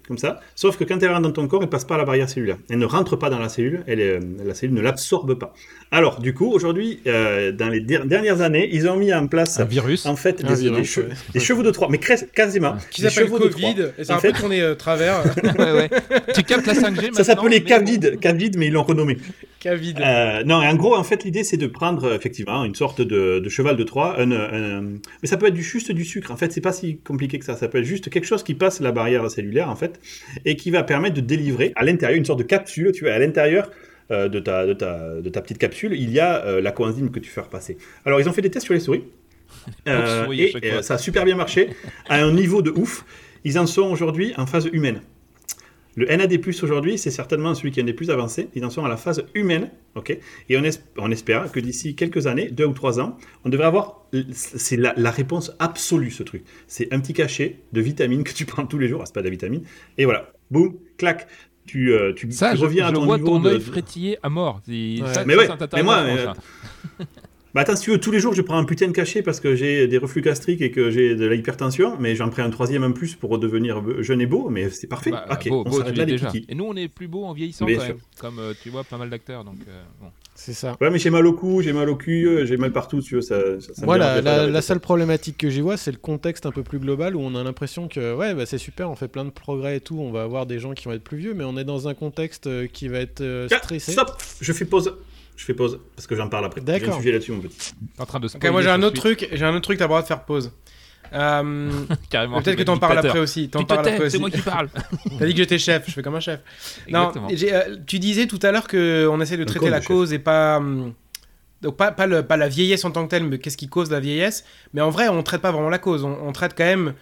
comme ça, sauf que quand elle rentre dans ton corps, elle passe pas la barrière cellulaire. Elle ne rentre pas dans la cellule, elle est- la cellule ne l'absorbe pas. Alors, du coup, aujourd'hui, euh, dans les der- dernières années, ils ont mis en place, Un virus. en fait, des, virus, des che- ouais. des chevaux de Troie, mais quasiment. Qui s'appelle chevaux de Troie. Covid. Et c'est En un fait- peu tourné euh, travers. [LAUGHS] Ouais, ouais. tu captes la 5G Ça s'appelait mais- Cavid, Cavid, mais ils l'ont renommé. Covid. Euh, non, et en gros, en fait, l'idée, c'est de prendre euh, effectivement une sorte de, de cheval de Troie, un, un- mais ça peut être du, juste du sucre. En fait, c'est pas si compliqué que ça. Ça peut être juste quelque chose qui passe la barrière cellulaire, en fait, et qui va permettre de délivrer à l'intérieur une sorte de capsule. Tu vois, à l'intérieur euh, de, ta, de, ta, de ta petite capsule, il y a euh, la coenzyme que tu fais repasser. Alors, ils ont fait des tests sur les souris. [LAUGHS] Euh, et ça a super bien marché, à un niveau de ouf. Ils en sont aujourd'hui en phase humaine. Le NAD+, aujourd'hui, c'est certainement celui qui est un des plus avancés. Ils en sont à la phase humaine, ok Et on, es- on espère que d'ici quelques années, deux ou trois ans, on devrait avoir... C'est la, la réponse absolue, ce truc. C'est un petit cachet de vitamines que tu prends tous les jours. Ah, c'est pas de la vitamine. Et voilà, boum, clac. Tu, euh, tu, Ça, tu je, reviens à je ton vois niveau ton de- œil frétiller à mort. Ouais. ça- Mais ouais, mais moi, à euh. [LAUGHS] Bah attends, si tu veux, tous les jours, je prends un putain de cachet parce que j'ai des reflux gastriques et que j'ai de l'hypertension, mais j'en prends un troisième en plus pour redevenir jeune et beau, mais c'est parfait. Bah, ok, beau, on beau, là l'es déjà. kikis. Et nous, on est plus beau en vieillissant quand même. Comme euh, tu vois, pas mal d'acteurs. Donc, euh, bon. C'est ça. Ouais, mais j'ai mal au cou, j'ai mal au cul, euh, j'ai mal partout, tu veux, ça, ça, ça Moi, la, la- la seule problématique que j'y vois, c'est le contexte un peu plus global où on a l'impression que, ouais, bah, c'est super, on fait plein de progrès et tout, on va avoir des gens qui vont être plus vieux, mais on est dans un contexte qui va être euh, stressé. stop Je fais pause. Je fais pause parce que j'en parle après. J'ai un D'accord. sujet là-dessus, mon petit. T'es en train de Ok, moi j'ai un autre truc, j'ai un autre truc, t'as le droit de faire pause. [LAUGHS] Euh, Carrément. Peut-être que t'en parles après aussi. T'en parles après aussi. c'est moi qui parle. [LAUGHS] T'as dit que j'étais chef, je fais comme un chef. Non, euh, tu disais tout à l'heure qu'on essaie de traiter la cause et pas. hum, donc pas, pas, le- pas la vieillesse en tant que telle, mais qu'est-ce qui cause la vieillesse? Mais en vrai, on traite pas vraiment la cause. On, on traite quand même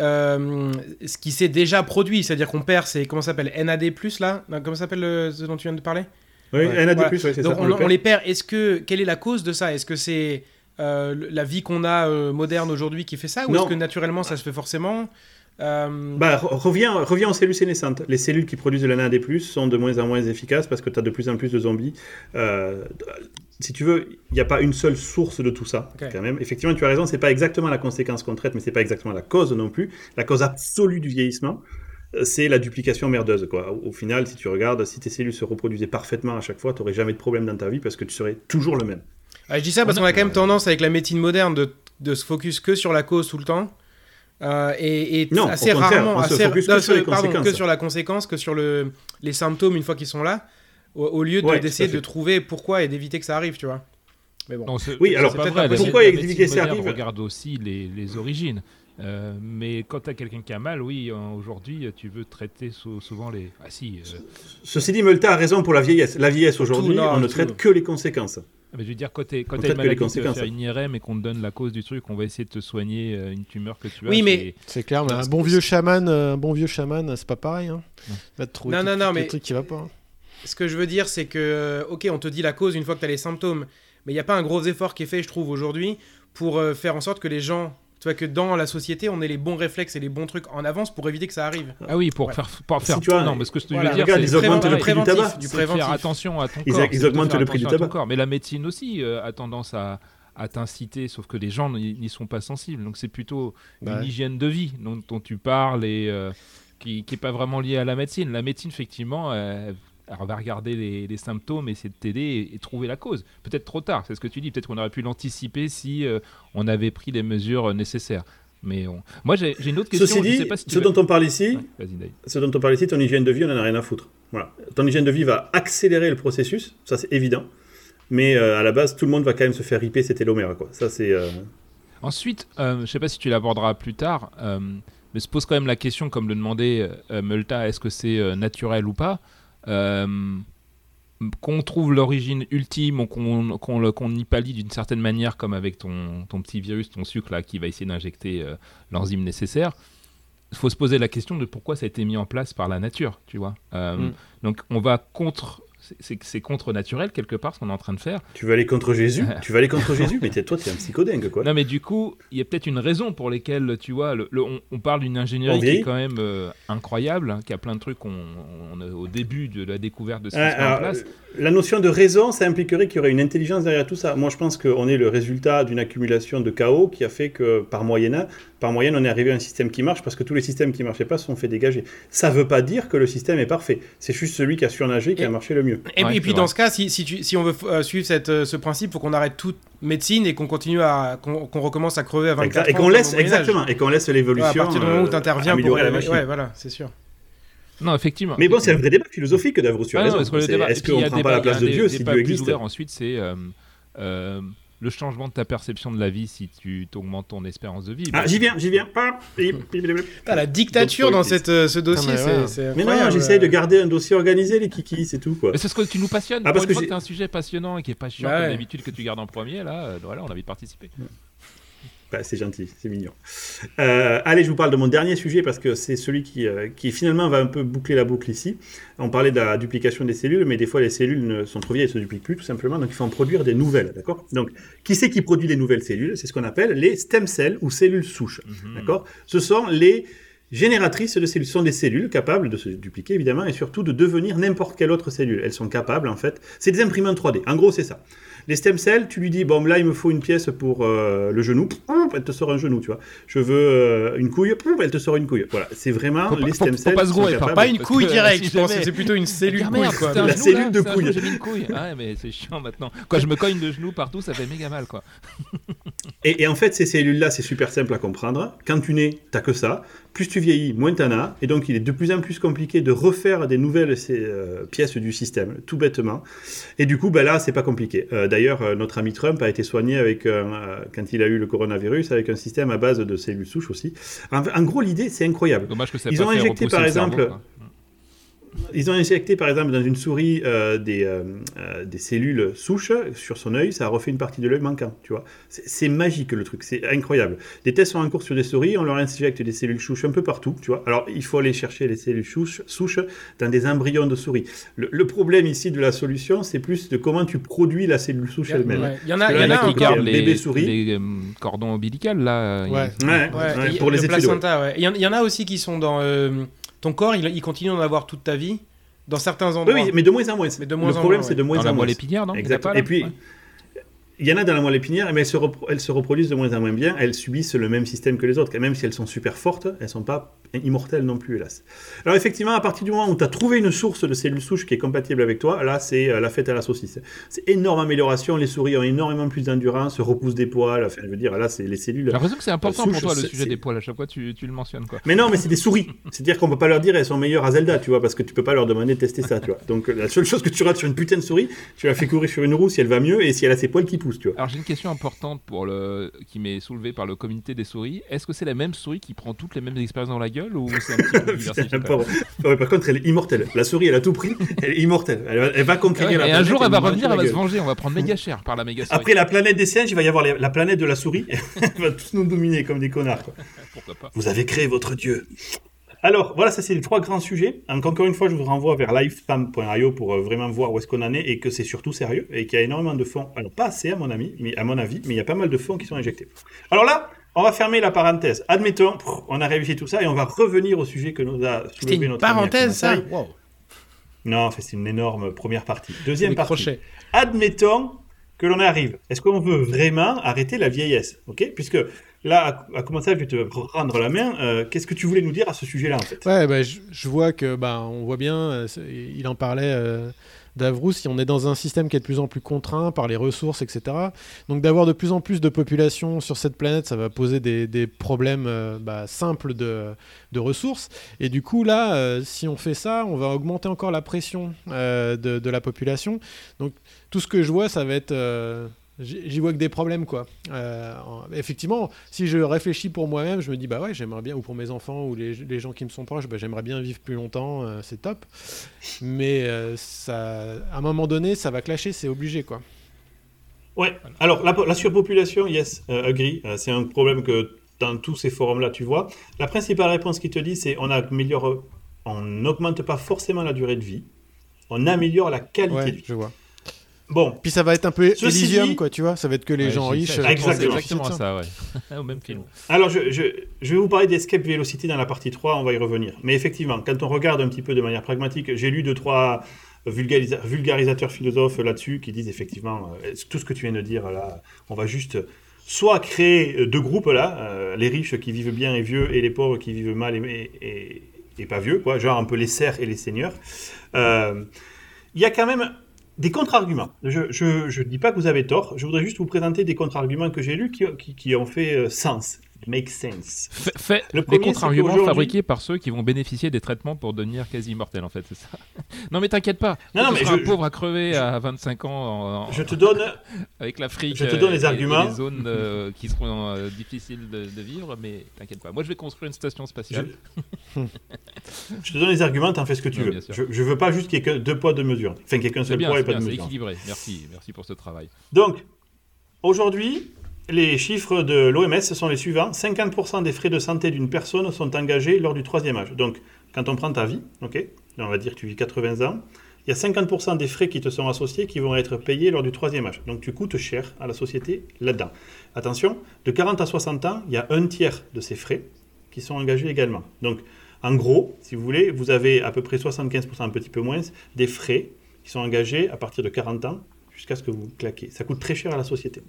euh, ce qui s'est déjà produit. C'est-à-dire qu'on perd, c'est comment ça s'appelle? NAD, là? Non, Comment ça s'appelle le- ce dont tu viens de parler? Oui, Ouais. Voilà. plus, ouais, c'est Donc ça. on, le on perd. les perd. Est-ce que quelle est la cause de ça? Est-ce que c'est euh, la vie qu'on a euh, moderne aujourd'hui qui fait ça, ou Non. est-ce que naturellement ça se fait forcément? Euh, Bah, re- reviens, reviens aux cellules sénescentes. Les cellules qui produisent de la NAD+, sont de moins en moins efficaces parce que tu as de plus en plus de zombies. Euh, si tu veux, il n'y a pas une seule source de tout ça, quand même. Effectivement, tu as raison, c'est pas exactement la conséquence qu'on traite, mais c'est pas exactement la cause non plus. La cause absolue du vieillissement, euh, c'est la duplication merdeuse, quoi. Au, final, si tu regardes, si tes cellules se reproduisaient parfaitement à chaque fois, tu n'aurais jamais de problème dans ta vie parce que tu serais toujours le même. Ah, je dis ça parce On a- qu'on a quand même tendance avec la médecine moderne de, de se focus que sur la cause tout le temps. Euh, et, et Non, assez rarement, on se assez- focus que non, sur les pardon, conséquences. que sur la conséquence, que sur le, les symptômes une fois qu'ils sont là, au, au lieu de- Ouais, d'essayer fait. de trouver pourquoi et d'éviter que ça arrive, tu vois. Mais bon. Non, Oui, alors, pas vrai, pas la- pourquoi la expliquer médecine ça moderne arrive regarde aussi les, les origines. Euh, mais quand tu as quelqu'un qui a mal, oui, aujourd'hui, tu veux traiter sou- souvent les. Ah si, euh, Ceci dit, Multa a raison pour la vieillesse. La vieillesse aujourd'hui, on ne tout. traite que les conséquences. mais je veux dire, quand tu as une maladie, tu vas faire une IRM et qu'on te donne la cause du truc, on va essayer de te soigner euh, une tumeur que tu as. Oui, mais- C'est clair, mais Non, un bon vieux chaman, un bon vieux chaman, c'est pas pareil. Hein. Non. Va te trouver Non, non, non, mais- truc qui va pas. hein. Ce que je veux dire, c'est que, ok, on te dit la cause une fois que tu as les symptômes, mais il n'y a pas un gros effort qui est fait, je trouve, aujourd'hui, pour faire en sorte que les gens, tu vois, que dans la société, on ait les bons réflexes et les bons trucs en avance pour éviter que ça arrive. Ah oui, pour Ouais. faire. Pour Si faire tu vois, non, mais ce que je voilà, veux dire, regarde, c'est ils augmentent le prix du tabac. du faire attention à ton Ils- corps. augmentent le prix du tabac. corps. Mais la médecine aussi euh, a tendance à, à t'inciter, sauf que les gens n'y n'y sont pas sensibles. Donc c'est plutôt Bah une ouais. hygiène de vie dont, dont tu parles et euh, qui n'est pas vraiment liée à la médecine. La médecine, effectivement, euh, elle va regarder les, les symptômes, essayer de t'aider et, et trouver la cause. Peut-être trop tard, c'est ce que tu dis. Peut-être qu'on aurait pu l'anticiper si euh, on avait pris les mesures euh, nécessaires. Mais on- moi, j'ai une autre question. Ceci je sais dit, pas si tu ce veux- dont on parle ici, Ouais, ce dont on parle ici, ton hygiène de vie, on en a rien à foutre. Voilà. Ton hygiène de vie va accélérer le processus, ça c'est évident. Mais euh, à la base, tout le monde va quand même se faire riper ses télomères, quoi. Ça c'est. euh, Ensuite, euh, je ne sais pas si tu l'aborderas plus tard, mais se pose quand même la question, comme le demandait Multa, est-ce que c'est naturel ou pas? Qu'on trouve l'origine ultime ou qu'on qu'on y pallie d'une certaine manière, comme avec ton, ton petit virus, ton sucre là, qui va essayer d'injecter euh, l'enzyme nécessaire, il faut se poser la question de pourquoi ça a été mis en place par la nature, tu vois. Euh, Mm. Donc on va contre, c'est- c'est c'est contre naturel quelque part ce qu'on est en train de faire. Tu veux aller contre Jésus [LAUGHS] Tu veux aller contre Jésus Mais t'es- toi, t'es un psychodingue, quoi. Non, mais du coup, il y a peut-être une raison pour lesquelles, tu vois, le, le- on, on parle d'une ingénierie On qui est quand même euh, incroyable, hein, qui a plein de trucs on est au début de la découverte de ce qui Ah, se met en place. La notion de raison, ça impliquerait qu'il y aurait une intelligence derrière tout ça. Moi, je pense qu'on est le résultat d'une accumulation de chaos qui a fait que, par moyenne, par moyenne, on est arrivé à un système qui marche parce que tous les systèmes qui marchaient pas se sont fait dégager. Ça veut pas dire que le système est parfait. C'est juste celui qui a surnagé qui Et- a marché le mieux. Et, Ouais, puis- et c'est puis vrai. dans ce cas, si, si, tu- si on veut euh, suivre cette, euh, ce principe, faut qu'on arrête toute médecine et qu'on continue à qu'on qu'on recommence à crever à 24 Exact. Et ans qu'on laisse exactement et qu'on laisse Ouais, l'évolution. à partir du moment où euh, tu interviens pour améliorer la machine. ouais, voilà, c'est sûr. Non, effectivement. Mais bon, c'est un vrai débat philosophique, Ah C'est- débat- Est-ce qu'on prend pas la place de Dieu si Dieu existe ensuite, c'est le changement de ta perception de la vie si tu augmentes ton espérance de vie. Ah, j'y viens, j'y viens. Putain, la dictature dans cette, euh, ce dossier, mais c'est c'est Mais non, j'essaye de garder un dossier organisé, les kikis, c'est tout, quoi. Mais c'est ce que tu nous passionnes. Ah, Pour parce une que t'as un sujet passionnant et qui est pas chiant Bah comme ouais. d'habitude que tu gardes en premier, là, euh, voilà, on a envie de participer. Bah, c'est gentil, c'est mignon. Euh, allez, je vous parle de mon dernier sujet parce que c'est celui qui, euh, qui finalement va un peu boucler la boucle ici. On parlait de la duplication des cellules, mais des fois les cellules ne sont trop vieilles, elles se dupliquent plus tout simplement, donc il faut en produire des nouvelles, d'accord? Donc, qui c'est qui produit des nouvelles cellules? C'est ce qu'on appelle les stem cells ou cellules souches, d'accord? Ce sont les génératrices de cellules. Ce sont des cellules capables de se dupliquer évidemment et surtout de devenir n'importe quelle autre cellule. Elles sont capables en fait, c'est des imprimantes 3D. En gros, c'est ça. Les stem cells, tu lui dis, bon, là, il me faut une pièce pour euh, le genou, elle te sort un genou, tu vois. Je veux euh, une couille, elle te sort une couille. Voilà, c'est vraiment Faut pas- les faut- stem faut cells. pas se gourer, Pas une couille directe, si [LAUGHS] je pense. jamais- C'est plutôt une cellule Ah, couille, quoi. La genou, cellule là, de couille. genou, J'ai mis une couille. Ah [LAUGHS] ouais, mais c'est chiant maintenant. Quand je me cogne de genoux partout, ça fait méga mal, quoi. Et, et en fait, ces cellules-là, c'est super simple à comprendre. Quand tu nais, t'as que ça. Plus tu vieillis, moins t'en as. Et donc, il est de plus en plus compliqué de refaire des nouvelles euh, pièces du système, tout bêtement. Et du coup, ben là, c'est pas compliqué. Euh, D'ailleurs, euh, notre ami Trump a été soigné avec, euh, quand il a eu le coronavirus, avec un système à base de cellules souches aussi. En, en gros, l'idée, c'est incroyable. Dommage que ça Ils pas ont injecté, par cerveau, exemple. Ils ont injecté par exemple dans une souris euh, des, euh, euh, des cellules souches sur son œil, ça a refait une partie de l'œil manquant, tu vois. C'est magique le truc, c'est incroyable. Des tests sont en cours sur des souris, on leur injecte des cellules souches un peu partout, tu vois. Alors il faut aller chercher les cellules souches, souches dans des embryons de souris. Le, le problème ici de la solution, c'est plus de comment tu produis la cellule souche elle-même. Ouais. Il y en a, il y en a il qui gardent bébé les, souris. les cordons ombilicaux, là. il- Ouais. Ouais, Ouais, ouais, et pour les le études. placenta. Il y, en- il y en a aussi qui sont dans euh, ton corps, il, il continue d'en avoir toute ta vie, dans certains endroits. oui, mais de moins en moins. Mais de moins le en problème, moins, c'est de moins Dans la en moins. moelle épinière, non Exactement. pas, Et puis, Ouais. il y en a dans la moelle épinière, mais elles se, elles se reproduisent de moins en moins bien. Elles subissent le même système que les autres. Et même si elles sont super fortes, elles sont pas immortelles non plus, hélas. Alors effectivement, à partir du moment où tu as trouvé une source de cellules souches qui est compatible avec toi, là, c'est euh, la fête à la saucisse. C'est énorme amélioration. Les souris ont énormément plus d'endurance, repoussent des poils. Enfin, je veux dire, là, c'est les cellules. J'ai l'impression que c'est important pour toi le sujet des poils. À chaque fois, tu, tu le mentionnes, quoi. Mais non, mais c'est des souris. C'est-à-dire qu'on peut pas leur dire elles sont meilleures à Zelda, tu vois, parce que tu peux pas leur demander de tester ça, tu vois. Donc la seule chose que tu rates sur une putain de souris, tu la fais courir sur une roue si elle va mieux et si elle a ses poils qui poussent, tu vois. Alors j'ai une question importante pour le qui m'est soulevée par le comité des souris. Est-ce que c'est la même souris qui prend toutes les mêmes expériences dans la gueule ou c'est un petit peu [LAUGHS] Putain. Ouais, par contre, elle est immortelle. La souris, elle a tout pris. Elle est immortelle. Elle va, elle va conquérir la Et un planète jour, elle va revenir, elle va se gueule. venger. On va prendre méga cher par la méga souris. Après la planète des singes, il va y avoir les- la planète de la souris. elle [LAUGHS] va tous nous dominer comme des connards. quoi. [LAUGHS] Pourquoi pas Vous avez créé votre dieu. Alors, voilà, ça c'est les trois grands sujets. Donc, encore une fois, je vous renvoie vers livespam.io pour euh, vraiment voir où est-ce qu'on en est et que c'est surtout sérieux et qu'il y a énormément de fonds. Alors, pas assez à mon, ami, mais, à mon avis, mais il y a pas mal de fonds qui sont injectés. Alors là, on va fermer la parenthèse. Admettons, on a réussi tout ça et on va revenir au sujet que nous a soulevé une notre parenthèse, ça. Wow. Non, en fait, c'est une énorme première partie. Deuxième partie. crochets. Admettons que l'on arrive. Est-ce qu'on veut vraiment arrêter la vieillesse Ok? Puisque là, à, à commencer, je vais te rendre la main. Euh, Qu'est-ce que tu voulais nous dire à ce sujet-là, en fait? Ouais, bah, je, je vois que bah, on voit bien, euh, il en parlait euh, Davrous, si on est dans un système qui est de plus en plus contraint par les ressources, etc. Donc d'avoir de plus en plus de population sur cette planète, ça va poser des, problèmes euh, bah, simples de, de ressources. Et du coup, là, euh, si on fait ça, on va augmenter encore la pression euh, de, de la population. Donc tout ce que je vois, ça va être... J'y vois que des problèmes, quoi. Euh, en- effectivement, si je réfléchis pour moi-même, je me dis, bah ouais, j'aimerais bien, ou pour mes enfants, ou les, les gens qui me sont proches, bah, j'aimerais bien vivre plus longtemps, euh, c'est top. Mais euh, ça, à un moment donné, ça va clasher, c'est obligé, quoi. Ouais. Alors, la, la surpopulation, yes, agree. C'est un problème que dans tous ces forums-là, tu vois. La principale réponse qui te dit, c'est on améliore, on n'augmente pas forcément la durée de vie, on améliore la qualité Ouais, de vie. je vois. Bon, Puis ça va être un peu Ceci Elysium, dit- quoi, tu vois. Ça va être que les Ouais, gens riches. euh, Exactement. exactement ça, ouais. [LAUGHS] Au même film. Alors, je, je, je vais vous parler d'Escape Velocity dans la partie 3, on va y revenir. Mais effectivement, quand on regarde un petit peu de manière pragmatique, j'ai lu deux, trois vulgarisa- vulgarisateurs philosophes là-dessus qui disent effectivement euh, tout ce que tu viens de dire là, on va juste soit créer euh, deux groupes là, euh, les riches qui vivent bien et vieux et les pauvres qui vivent mal et, et, et pas vieux, quoi, genre un peu les serfs et les seigneurs. Euh, Il y a quand même des contre-arguments. Je ne dis pas que vous avez tort, je voudrais juste vous présenter des contre-arguments que j'ai lus qui, qui, ont fait euh, sens. Make sense. Fait, fait Le premier, c'est contre-arguments fabriqués par ceux qui vont bénéficier des traitements pour devenir quasi immortels, en fait, c'est ça. [LAUGHS] non, mais t'inquiète pas. Non, non, mais je- un pauvre à crever à 25 ans en- en- Je te donne [LAUGHS] avec l'Afrique. je te donne les et- arguments. Et les zones euh, qui seront euh, difficiles de, de vivre, mais t'inquiète pas. Moi, je vais construire une station spatiale. Je [LAUGHS] te donne les arguments, t'en fais ce que tu veux. Je, je veux pas juste qu'il y ait que deux poids, deux mesures. Enfin, qu'il y ait qu'un C'est seul bien, poids et c'est pas bien, de c'est mesure. équilibré. Merci, merci pour ce travail. Donc, aujourd'hui, les chiffres de l'OMS sont les suivants 50% des frais de santé d'une personne sont engagés lors du troisième âge. Donc, quand on prend ta vie, on va dire que tu vis 80 ans, il y a 50% des frais qui te sont associés qui vont être payés lors du troisième âge. Donc, tu coûtes cher à la société là-dedans. Attention, de 40 à 60 ans, il y a un tiers de ces frais qui sont engagés également. Donc, en gros, si vous voulez, vous avez à peu près 75%, un petit peu moins, des frais qui sont engagés à partir de 40 ans jusqu'à ce que vous claquez. Ça coûte très cher à la société.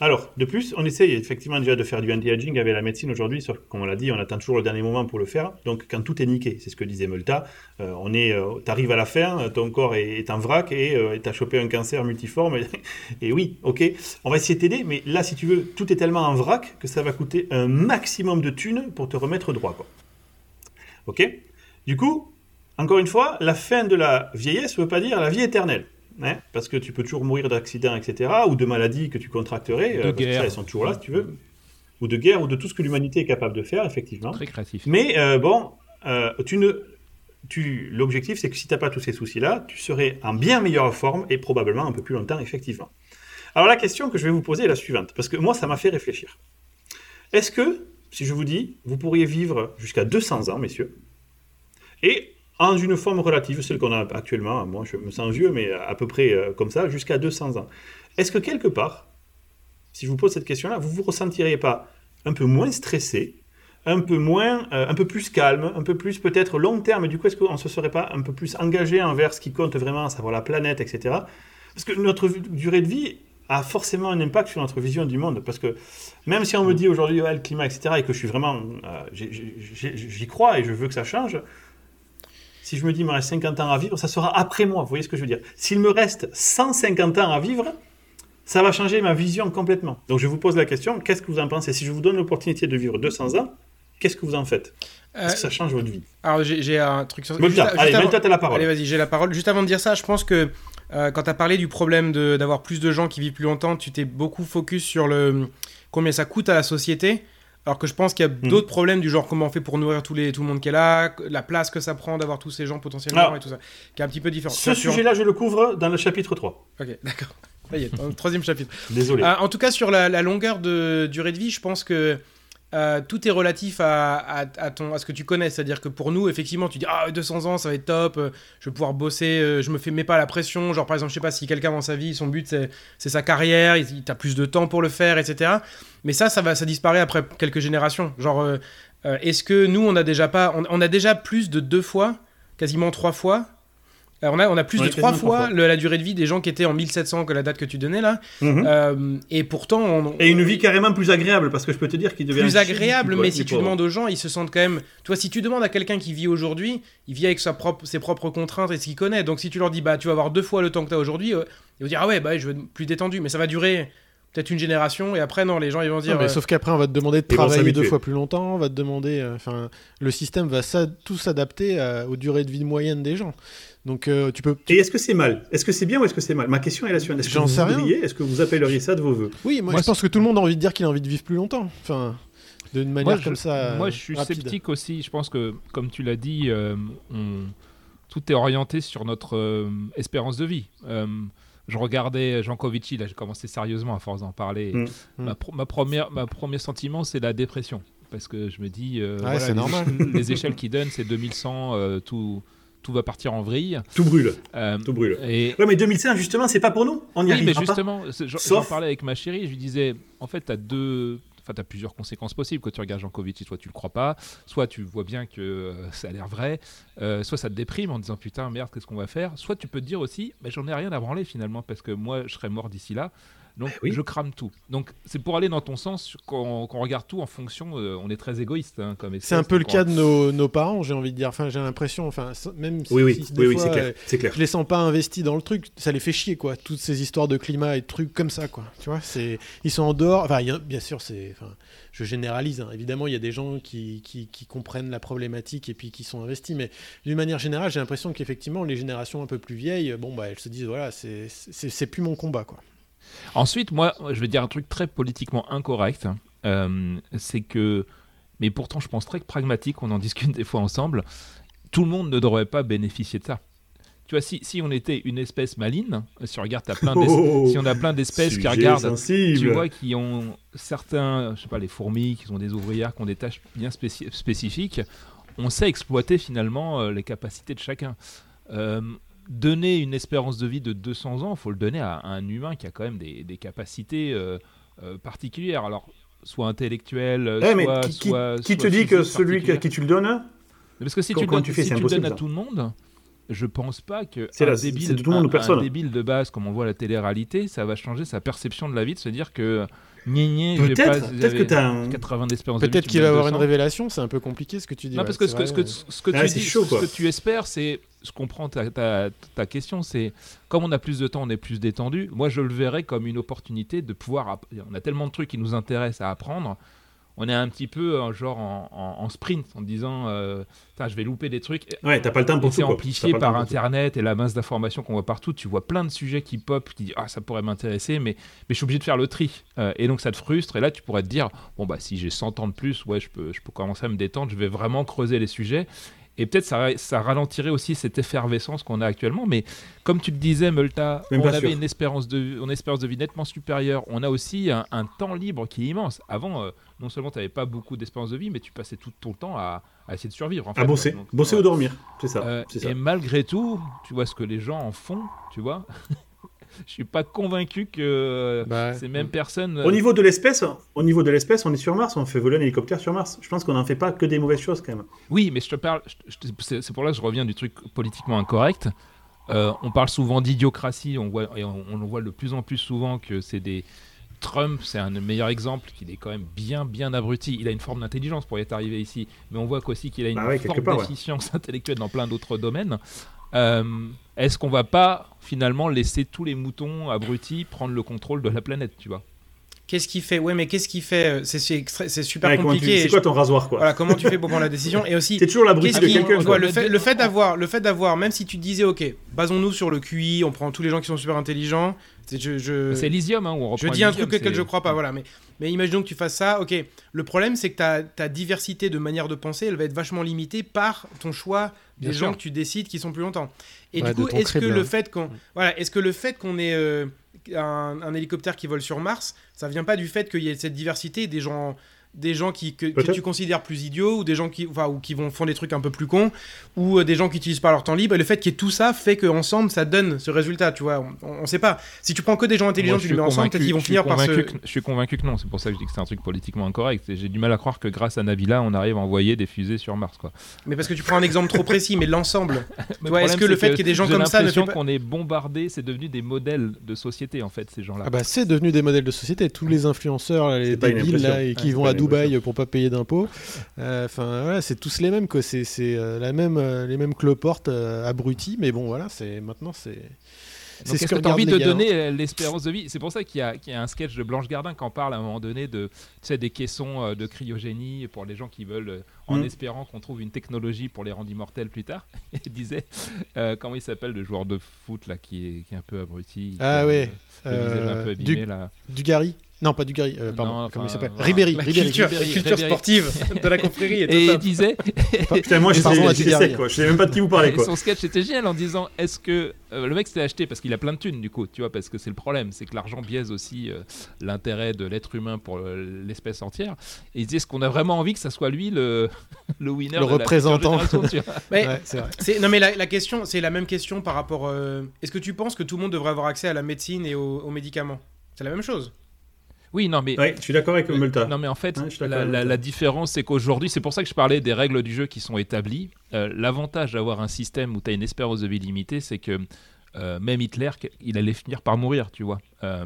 Alors, de plus, on essaye effectivement déjà de faire du anti-aging avec la médecine aujourd'hui, comme on l'a dit, on attend toujours le dernier moment pour le faire. Donc, quand tout est niqué, c'est ce que disait Multa, euh, on est, euh, t'arrives à la fin, ton corps est, en vrac et euh, t'as chopé un cancer multiforme. [LAUGHS] Et, oui, ok, on va essayer de t'aider, mais là, si tu veux, tout est tellement en vrac que ça va coûter un maximum de thunes pour te remettre droit, quoi. Ok? Du coup, encore une fois, la fin de la vieillesse ne veut pas dire la vie éternelle. Hein, parce que tu peux toujours mourir d'accidents, etc., ou de maladies que tu contracterais, de guerre. Ça, elles sont toujours là, si tu veux, ou de guerre, ou de tout ce que l'humanité est capable de faire, effectivement. Très créatif. Mais euh, bon, euh, tu ne, tu, l'objectif, c'est que si tu n'as pas tous ces soucis-là, tu serais en bien meilleure forme et probablement un peu plus longtemps, effectivement. Alors la question que je vais vous poser est la suivante, parce que moi, ça m'a fait réfléchir. Est-ce que, si je vous dis, vous pourriez vivre jusqu'à 200 ans, messieurs, et en une forme relative, celle qu'on a actuellement, moi je me sens vieux, mais à peu près euh, comme ça, jusqu'à 200 ans. Est-ce que quelque part, si je vous pose cette question-là, vous vous ressentiriez pas un peu moins stressé, un peu moins, euh, un peu plus calme, un peu plus peut-être long terme, du coup est-ce qu'on ne se serait pas un peu plus engagé envers ce qui compte vraiment, à savoir la planète, etc. Parce que notre durée de vie a forcément un impact sur notre vision du monde, parce que même si on me dit aujourd'hui ouais, le climat, etc., et que je suis vraiment, euh, j'y crois et je veux que ça change, si je me dis il me reste 50 ans à vivre, ça sera après moi. Vous voyez ce que je veux dire S'il me reste 150 ans à vivre, ça va changer ma vision complètement. Donc je vous pose la question, qu'est-ce que vous en pensez? Si je vous donne l'opportunité de vivre 200 ans, qu'est-ce que vous en faites? Est-ce que ça change votre vie? Alors j'ai un truc sur ça. Allez, avant... la parole. Allez, vas-y, j'ai la parole. Juste avant de dire ça, je pense que euh, quand tu as parlé du problème d'avoir plus de gens qui vivent plus longtemps, tu t'es beaucoup focus sur le combien ça coûte à la société. Alors que je pense qu'il y a hmm. d'autres problèmes du genre comment on fait pour nourrir tous les, tout le monde qui est là, la place que ça prend d'avoir tous ces gens potentiellement et tout ça, qui est un petit peu différent. Ce sujet-là, je le couvre dans le chapitre 3. Ok, [LAUGHS] d'accord. Ça y est, troisième chapitre. Désolé. Euh, en tout cas, sur la, longueur de durée de vie, je pense que euh, tout est relatif à, ton, à ce que tu connais. C'est-à-dire que pour nous, effectivement, tu dis Ah, 200 ans, ça va être top, euh, je vais pouvoir bosser, je me fais, mets pas la pression. Genre, par exemple, je sais pas si quelqu'un dans sa vie, son but c'est sa carrière, il, il a plus de temps pour le faire, etc. Mais ça, ça, va, ça disparaît après quelques générations. Genre, euh, euh, est-ce que nous, on a déjà pas, on, a déjà plus de deux fois, quasiment trois fois euh, on, a, on a plus de trois fois, la durée de vie des gens qui étaient en 1700 que la date que tu donnais là. Mhm. et pourtant. On, et une vie carrément plus agréable, parce que je peux te dire qu'il devient. Plus agréable, mais si tu demandes aux gens, ils se sentent quand même. Toi, si tu demandes à quelqu'un qui vit aujourd'hui, il vit avec sa propre, ses propres contraintes et ce qu'il connaît. Donc si tu leur dis, bah, tu vas avoir deux fois le temps que tu as aujourd'hui, ils vont dire, ah ouais, bah, je veux être plus détendu. Mais ça va durer peut-être une génération et après non les gens ils vont dire mais euh, sauf qu'après on va te demander de travailler deux fois plus longtemps on va te demander euh, enfin le système va tout s'adapter aux durées de vie moyenne des gens. Donc euh, tu peux et est-ce que c'est mal? Est-ce que c'est bien ou est-ce que c'est mal? Ma question est la suivante. Est-ce que vous voudriez est-ce que vous appelleriez ça de vos voeux? Oui moi, je pense que tout le monde a envie de dire qu'il a envie de vivre plus longtemps. Enfin d'une manière comme ça moi je suis sceptique aussi. Je pense que comme tu l'as dit tout est orienté sur notre espérance de vie je regardais Jean Covici, là j'ai commencé sérieusement à force d'en parler. Mm. Ma, ma, première, ma premier sentiment c'est la dépression. Parce que je me dis, euh, les, normal. les échelles qui donnent c'est 2100, euh, tout, tout va partir en vrille. Tout brûle. Euh, tout brûle. Et... Ouais, mais 2100, justement, c'est pas pour nous. On y oui, mais justement, j'en parlais avec ma chérie, je lui disais, en fait, tu as deux, Enfin, tu as plusieurs conséquences possibles. Quand tu regardes Jankovic, soit tu le crois pas, soit tu vois bien que euh, ça a l'air vrai, euh, soit ça te déprime en disant putain, merde, qu'est-ce qu'on va faire? Soit tu peux te dire aussi, mais j'en ai rien à branler finalement, parce que moi, je serais mort d'ici là. Donc je crame tout. Donc c'est pour aller dans ton sens qu'on regarde tout en fonction. Euh, on est très égoïste hein, comme C'est un peu le cas de nos, nos parents, j'ai envie de dire. Enfin, j'ai l'impression, enfin, même si, oui, oui, des oui, fois, clair, clair. je les sens pas investis dans le truc, ça les fait chier quoi. Toutes ces histoires de climat et de trucs comme ça quoi. Tu vois, c'est ils sont en dehors. Enfin, bien sûr, c'est. Enfin, je généralise. Hein. Évidemment, il y a des gens qui, qui, qui, comprennent la problématique et puis qui sont investis, mais d'une manière générale, j'ai l'impression qu'effectivement, les générations un peu plus vieilles, bon, bah, elles se disent voilà, c'est plus mon combat quoi. Ensuite, moi, je vais dire un truc très politiquement incorrect. Euh, c'est que, mais pourtant, je pense très pragmatique, on en [LAUGHS] discute des fois ensemble. Tout le monde ne devrait pas bénéficier de ça. tu vois, si, si on était une espèce maligne, si on regarde, plein [LAUGHS] Oh, si on a plein d'espèces qui regardent, sensible. tu vois, qui ont certains, je sais pas, les fourmis, qui ont des ouvrières, qui ont des tâches bien spéci- spécifiques, on sait exploiter finalement euh, les capacités de chacun. Euh, donner une espérance de vie de 200 ans, faut le donner à, un humain qui a quand même des, des capacités euh, euh, particulières. Alors, soit intellectuelles, Eh, soit, qui, qui- soit- qui te soit dit que celui que- qui tu le donnes, Parce que si tu, donnes- tu fais, si c'est tu le donnes à tout le monde, je pense pas que C'est un la- c'est débile, de tout le monde un- ou personne. un débile de base, comme on voit à la télé-réalité, ça va changer sa perception de la vie, de se dire que pas- peut-être, peut-être que j'avais tu as un... 80 d'espérance de vie, Peut-être tu me qu'il va avoir une 200. révélation, c'est un peu compliqué ce que tu dis. Non, ouais, parce que ce c'est que, ce vrai, que, ce que Ah, tu c'est dis, chaud, ce quoi. que tu espères, c'est, je comprends ta, ta, ta question, c'est comme on a plus de temps, on est plus détendu. Moi, je le verrais comme une opportunité de pouvoir. On a tellement de trucs qui nous intéressent à apprendre. On est un petit peu euh, genre en, en- en sprint, en disant, euh, je vais louper des trucs. Ouais, t'as pas le temps pour c'est tout. quoi. amplifié par. Internet et la masse d'informations qu'on voit partout. Tu vois plein de sujets qui pop, qui disent ah ça pourrait m'intéresser, mais mais je suis obligé de faire le tri. Euh, et donc ça te frustre. Et là tu pourrais te dire bon bah si j'ai 100 ans de plus, ouais je peux je peux commencer à me détendre. Je vais vraiment creuser les sujets. Et peut-être ça, ça ralentirait aussi cette effervescence qu'on a actuellement. Mais comme tu le disais, Multa, on avait sûr. une espérance, de, une espérance de vie nettement supérieure. On a aussi un, un temps libre qui est immense. Avant, euh, non seulement tu n'avais pas beaucoup d'espérance de vie, mais tu passais tout ton temps à, à essayer de survivre. En fait, À bosser. Donc, Bosser ouais. ou dormir. C'est ça. Euh, c'est ça. et malgré tout, tu vois ce que les gens en font, tu vois? [LAUGHS] Je suis pas convaincu que Bah, ces mêmes personnes. Au niveau de l'espèce, au niveau de l'espèce, on est sur Mars, on fait voler un hélicoptère sur Mars. Je pense qu'on n'en fait pas que des mauvaises choses quand même. Oui, mais je te parle. c'est pour là que je reviens du truc politiquement incorrect. Euh, on parle souvent d'idiocratie, on voit et on, on le voit de plus en plus souvent que c'est des Trump, c'est un meilleur exemple qu'il est quand même bien bien abruti. Il a une forme d'intelligence pour y être arrivé ici, mais on voit qu'aussi qu'il a une Bah ouais, quelque forte part, ouais. déficience [LAUGHS] intellectuelle dans plein d'autres domaines. Euh, Est-ce qu'on va pas finalement laisser tous les moutons abrutis prendre le contrôle de la planète, tu vois? Qu'est-ce qui fait? Ouais, mais qu'est-ce qui fait? Euh, C'est c'est c'est super Ouais, compliqué. C'est quoi ton rasoir quoi? Voilà, comment tu fais pour prendre la décision? Et aussi, [LAUGHS] T'es toujours l'abruti Qu'est-ce de quelqu'un. le fait, le fait d'avoir, le fait d'avoir, même si tu disais, ok, basons-nous sur le QI, on prend tous les gens qui sont super intelligents. c'est- Je, je, C'est Elysium, hein, où on je dis un truc auquel c'est- je crois pas, voilà. Mais, mais imaginons que tu fasses ça, ok. Le problème, c'est que ta, ta diversité de manière de penser, elle va être vachement limitée par ton choix des Bien gens sûr. que tu décides qui sont plus longtemps. Et Ouais, du coup, est-ce que le hein. fait qu'on, voilà, est-ce que le fait qu'on ait euh, un, hélicoptère qui vole sur Mars, ça vient pas du fait qu'il y ait cette diversité des gens des gens qui, que, tu considères plus idiots ou des gens qui, enfin, ou qui vont font des trucs un peu plus cons ou euh, des gens qui utilisent pas leur temps libre et le fait qu'il y ait tout ça fait qu'ensemble ça donne ce résultat tu vois on, on sait pas si tu prends que des gens intelligents Moi, tu les mets ensemble peut-être qu'ils vont finir par se que- Je suis convaincu que non, c'est pour ça que je dis que c'est un truc politiquement incorrect. J'ai du mal à croire que grâce à Nabila, on arrive à envoyer des fusées sur Mars. Quoi. mais parce que tu prends un exemple trop précis mais l'ensemble [LAUGHS] est-ce que le fait qu'il y ait des gens comme ça ne l'impression fait pas- qu'on est bombardé, c'est devenu des modèles de société en fait, ces gens-là. Ah bah c'est devenu des modèles de société. Tous les influenceurs, là, les débiles là, et qui vont Dubaï pour pas payer d'impôts. Euh, Enfin voilà, c'est tous les mêmes quoi. C'est c'est, euh, la même euh, les mêmes cloportes euh, abrutis. Mais bon voilà, c'est maintenant c'est. C'est ce que que tu as envie de donner euh, l'espérance de vie? C'est pour ça qu'il y, a- qu'il y a un sketch de Blanche Gardin qui en parle à un moment donné de tu sais, des caissons euh, de cryogénie pour les gens qui veulent, euh, en Mm. espérant qu'on trouve une technologie pour les rendre immortels plus tard. [LAUGHS] Il disait, euh, comment il s'appelle le joueur de foot là qui est, qui est un peu abruti Ah ouais, euh, le visage un euh, peu abîmé du, là? Dugarry. Non pas Dugarry. euh, pardon. Non, comment il s'appelle voilà. Ribéry. la Ribéry. culture, la Ribéry, culture Ribéry. sportive de la confrérie et il disait, Putain, moi, je sais quoi. Je sais même pas de qui vous parlez, quoi. son sketch était génial en disant est-ce que euh, le mec s'était acheté parce qu'il a plein de thunes du coup tu vois parce que c'est le problème c'est que l'argent biaise aussi euh, l'intérêt de l'être humain pour euh, l'espèce entière et il disait est-ce qu'on a vraiment envie que ça soit lui le [LAUGHS] le winner Le de la représentant. vois [LAUGHS] Mais Ouais, c'est vrai. non mais la, la question c'est la même question par rapport euh, est-ce que tu penses que tout le monde devrait avoir accès à la médecine et aux, aux médicaments? C'est la même chose oui non mais Ouais, je suis d'accord avec Multa. Non, mais en fait, Ouais, la, différence, c'est qu'aujourd'hui, c'est pour ça que je parlais des règles du jeu qui sont établies. Euh, L'avantage d'avoir un système où tu as une espérance de vie limitée, c'est que euh, même Hitler, il allait finir par mourir, tu vois. Euh,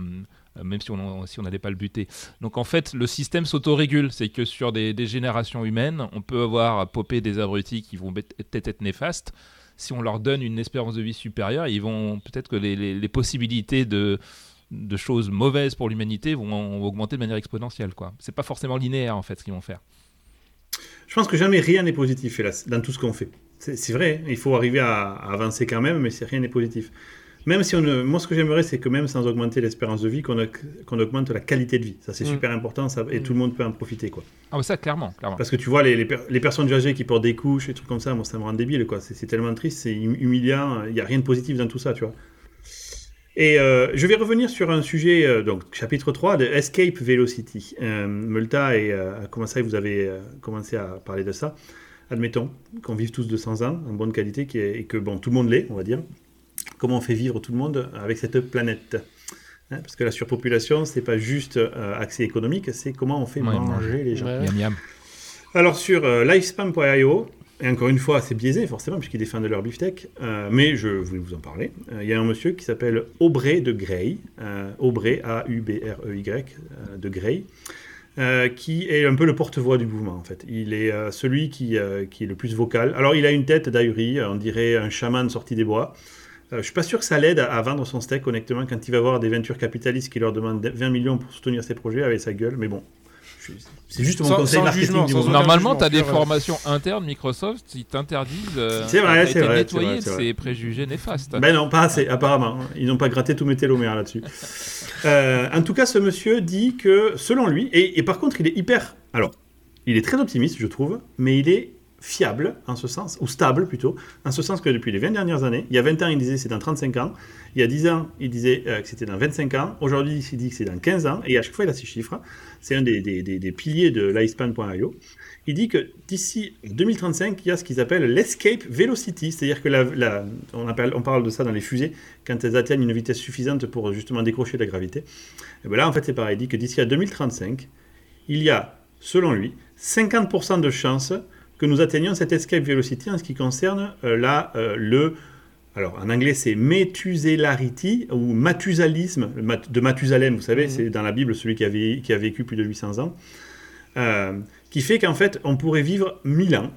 euh, même si on si on n'allait pas le buter. Donc en fait, le système s'autorégule. C'est que sur des, des générations humaines, on peut avoir popé des abrutis qui vont peut-être être néfastes. Si on leur donne une espérance de vie supérieure, ils vont peut-être que les, les- les possibilités de, de choses mauvaises pour l'humanité vont, vont augmenter de manière exponentielle. quoi. C'est pas forcément linéaire en fait ce qu'ils vont faire. Je pense que jamais rien n'est positif hélas, dans tout ce qu'on fait. C'est vrai, hein, il faut arriver à, à avancer quand même, mais c'est rien n'est positif. même si on, moi ce que j'aimerais c'est que même sans augmenter l'espérance de vie, qu'on augmente la qualité de vie. Ça c'est Mm. super important ça, et tout le monde peut en profiter quoi. Ah, bah ça, clairement. clairement. Parce que tu vois les, les, per- les personnes âgées qui portent des couches et trucs comme ça, moi ça me rend débile quoi. C'est c'est tellement triste, c'est hum- humiliant, il n'y a rien de positif dans tout ça, tu vois. Et euh, je vais revenir sur un sujet, euh, donc chapitre 3 de Escape Velocity. Euh, Multa et euh, comment ça vous avez euh, commencé à parler de ça? Admettons qu'on vive tous 200 ans en bonne qualité qui est- et que bon, tout le monde l'est, on va dire. Comment on fait vivre tout le monde avec cette planète? Hein, Parce que la surpopulation, c'est pas juste euh, accès économique, c'est comment on fait Ouais, manger les gens. Ouais. Miam, miam. Alors sur euh, lifespan.io, et encore une fois, c'est biaisé forcément, puisqu'ils défendent leur beefsteak, euh, mais je voulais vous en parler. Euh, Il y a un monsieur qui s'appelle Aubrey de Grey, euh, Aubrey, A-U-B-R-E-Y, de Grey, qui est un peu le porte-voix du mouvement en fait. Il est celui qui, qui est le plus vocal. Alors il a une tête d'ahuri, on dirait un chaman sorti des bois. Euh, je suis pas sûr que ça l'aide à, à vendre son steak, honnêtement, quand il va voir des ventures capitalistes qui leur demandent 20 millions pour soutenir ses projets avec sa gueule, mais bon. C'est juste mon Sans- conseil sans marketing jugement, du Normalement, tu as des formations internes Microsoft qui t'interdisent euh, C'est vrai, c'est vrai, de vrai. ces préjugés néfastes. Ben non, pas assez, apparemment. Ils n'ont pas gratté tous mes télomères là-dessus. Euh, en tout cas, ce monsieur dit que, selon lui, et, et par contre, il est hyper. Alors, il est très optimiste, je trouve, mais il est fiable en ce sens, ou stable plutôt, en ce sens que depuis les 20 dernières années, il y a 20 ans, il disait c'est dans 35 ans, il y a 10 ans, il disait euh, que c'était dans 25 ans, aujourd'hui, il dit que c'est dans 15 ans, et à chaque fois, il a ces chiffres. C'est un des, des- des- piliers de lifespan.io. Il dit que d'ici 2035, il y a ce qu'ils appellent l'escape velocity, c'est-à-dire que la- on, appelle, on parle de ça dans les fusées, quand elles atteignent une vitesse suffisante pour justement décrocher de la gravité. Et bien là, en fait, c'est pareil. Il dit que d'ici à 2035, il y a, selon lui, 50% de chances que nous atteignions cette escape velocity en ce qui concerne euh, là, euh, le... Alors, en anglais, c'est Methuselarity ou Mathusallisme le mat- de Mathusalem, vous savez, Mhm. c'est dans la Bible celui qui a, vé- qui a vécu plus de 800 ans, euh, qui fait qu'en fait, on pourrait vivre 1000 ans.